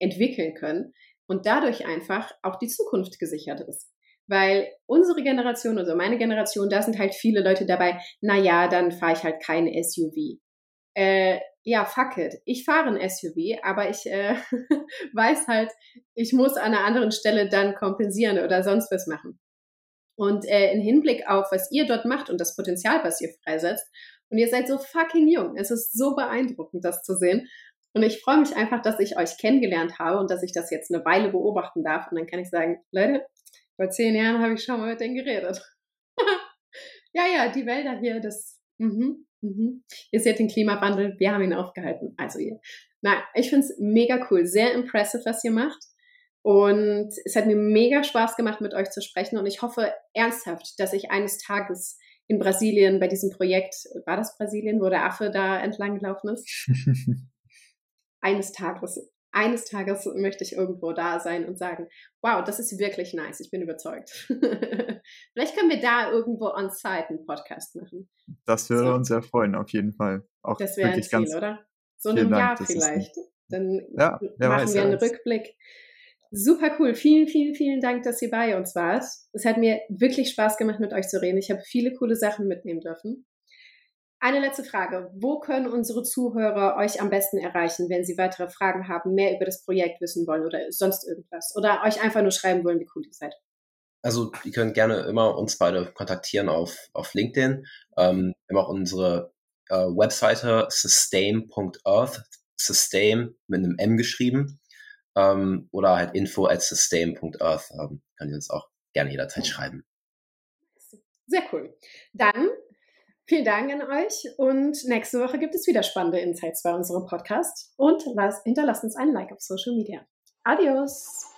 entwickeln können und dadurch einfach auch die Zukunft gesichert ist. Weil unsere Generation, also meine Generation, da sind halt viele Leute dabei, na ja, dann fahre ich halt keine SUV. Äh, ja, fuck it. Ich fahre ein SUV, aber ich äh, weiß halt, ich muss an einer anderen Stelle dann kompensieren oder sonst was machen. Und äh, in Hinblick auf, was ihr dort macht und das Potenzial, was ihr freisetzt, und ihr seid so fucking jung. Es ist so beeindruckend, das zu sehen. Und ich freue mich einfach, dass ich euch kennengelernt habe und dass ich das jetzt eine Weile beobachten darf. Und dann kann ich sagen, Leute, vor zehn Jahren habe ich schon mal mit denen geredet. ja, ja, die Wälder hier, das, mhm, Mhm. Ihr seht den Klimawandel, wir haben ihn aufgehalten. Also ihr. Na, ich finde es mega cool, sehr impressive, was ihr macht. Und es hat mir mega Spaß gemacht, mit euch zu sprechen. Und ich hoffe ernsthaft, dass ich eines Tages in Brasilien bei diesem Projekt, war das Brasilien, wo der Affe da entlang gelaufen ist? eines Tages eines Tages möchte ich irgendwo da sein und sagen, wow, das ist wirklich nice, ich bin überzeugt. Vielleicht können wir da irgendwo on-site einen Podcast machen. Das würde so. uns sehr freuen, auf jeden Fall. Auch das wäre ein Ziel, oder? So in einem Jahr vielleicht. Dann ja, machen wir einen Rückblick. Super cool. Vielen, vielen, vielen Dank, dass ihr bei uns wart. Es hat mir wirklich Spaß gemacht, mit euch zu reden. Ich habe viele coole Sachen mitnehmen dürfen. Eine letzte Frage. Wo können unsere Zuhörer euch am besten erreichen, wenn sie weitere Fragen haben, mehr über das Projekt wissen wollen oder sonst irgendwas? Oder euch einfach nur schreiben wollen, wie cool ihr seid? Also, ihr könnt gerne immer uns beide kontaktieren auf, auf LinkedIn. Ähm, wir haben auch unsere äh, Webseite sustain.earth, sustain mit einem M geschrieben. Ähm, oder halt info at sustain.earth. Ähm, könnt ihr uns auch gerne jederzeit schreiben. Sehr cool. Dann Vielen Dank an euch und nächste Woche gibt es wieder spannende Insights bei unserem Podcast und hinterlasst uns einen Like auf Social Media. Adios!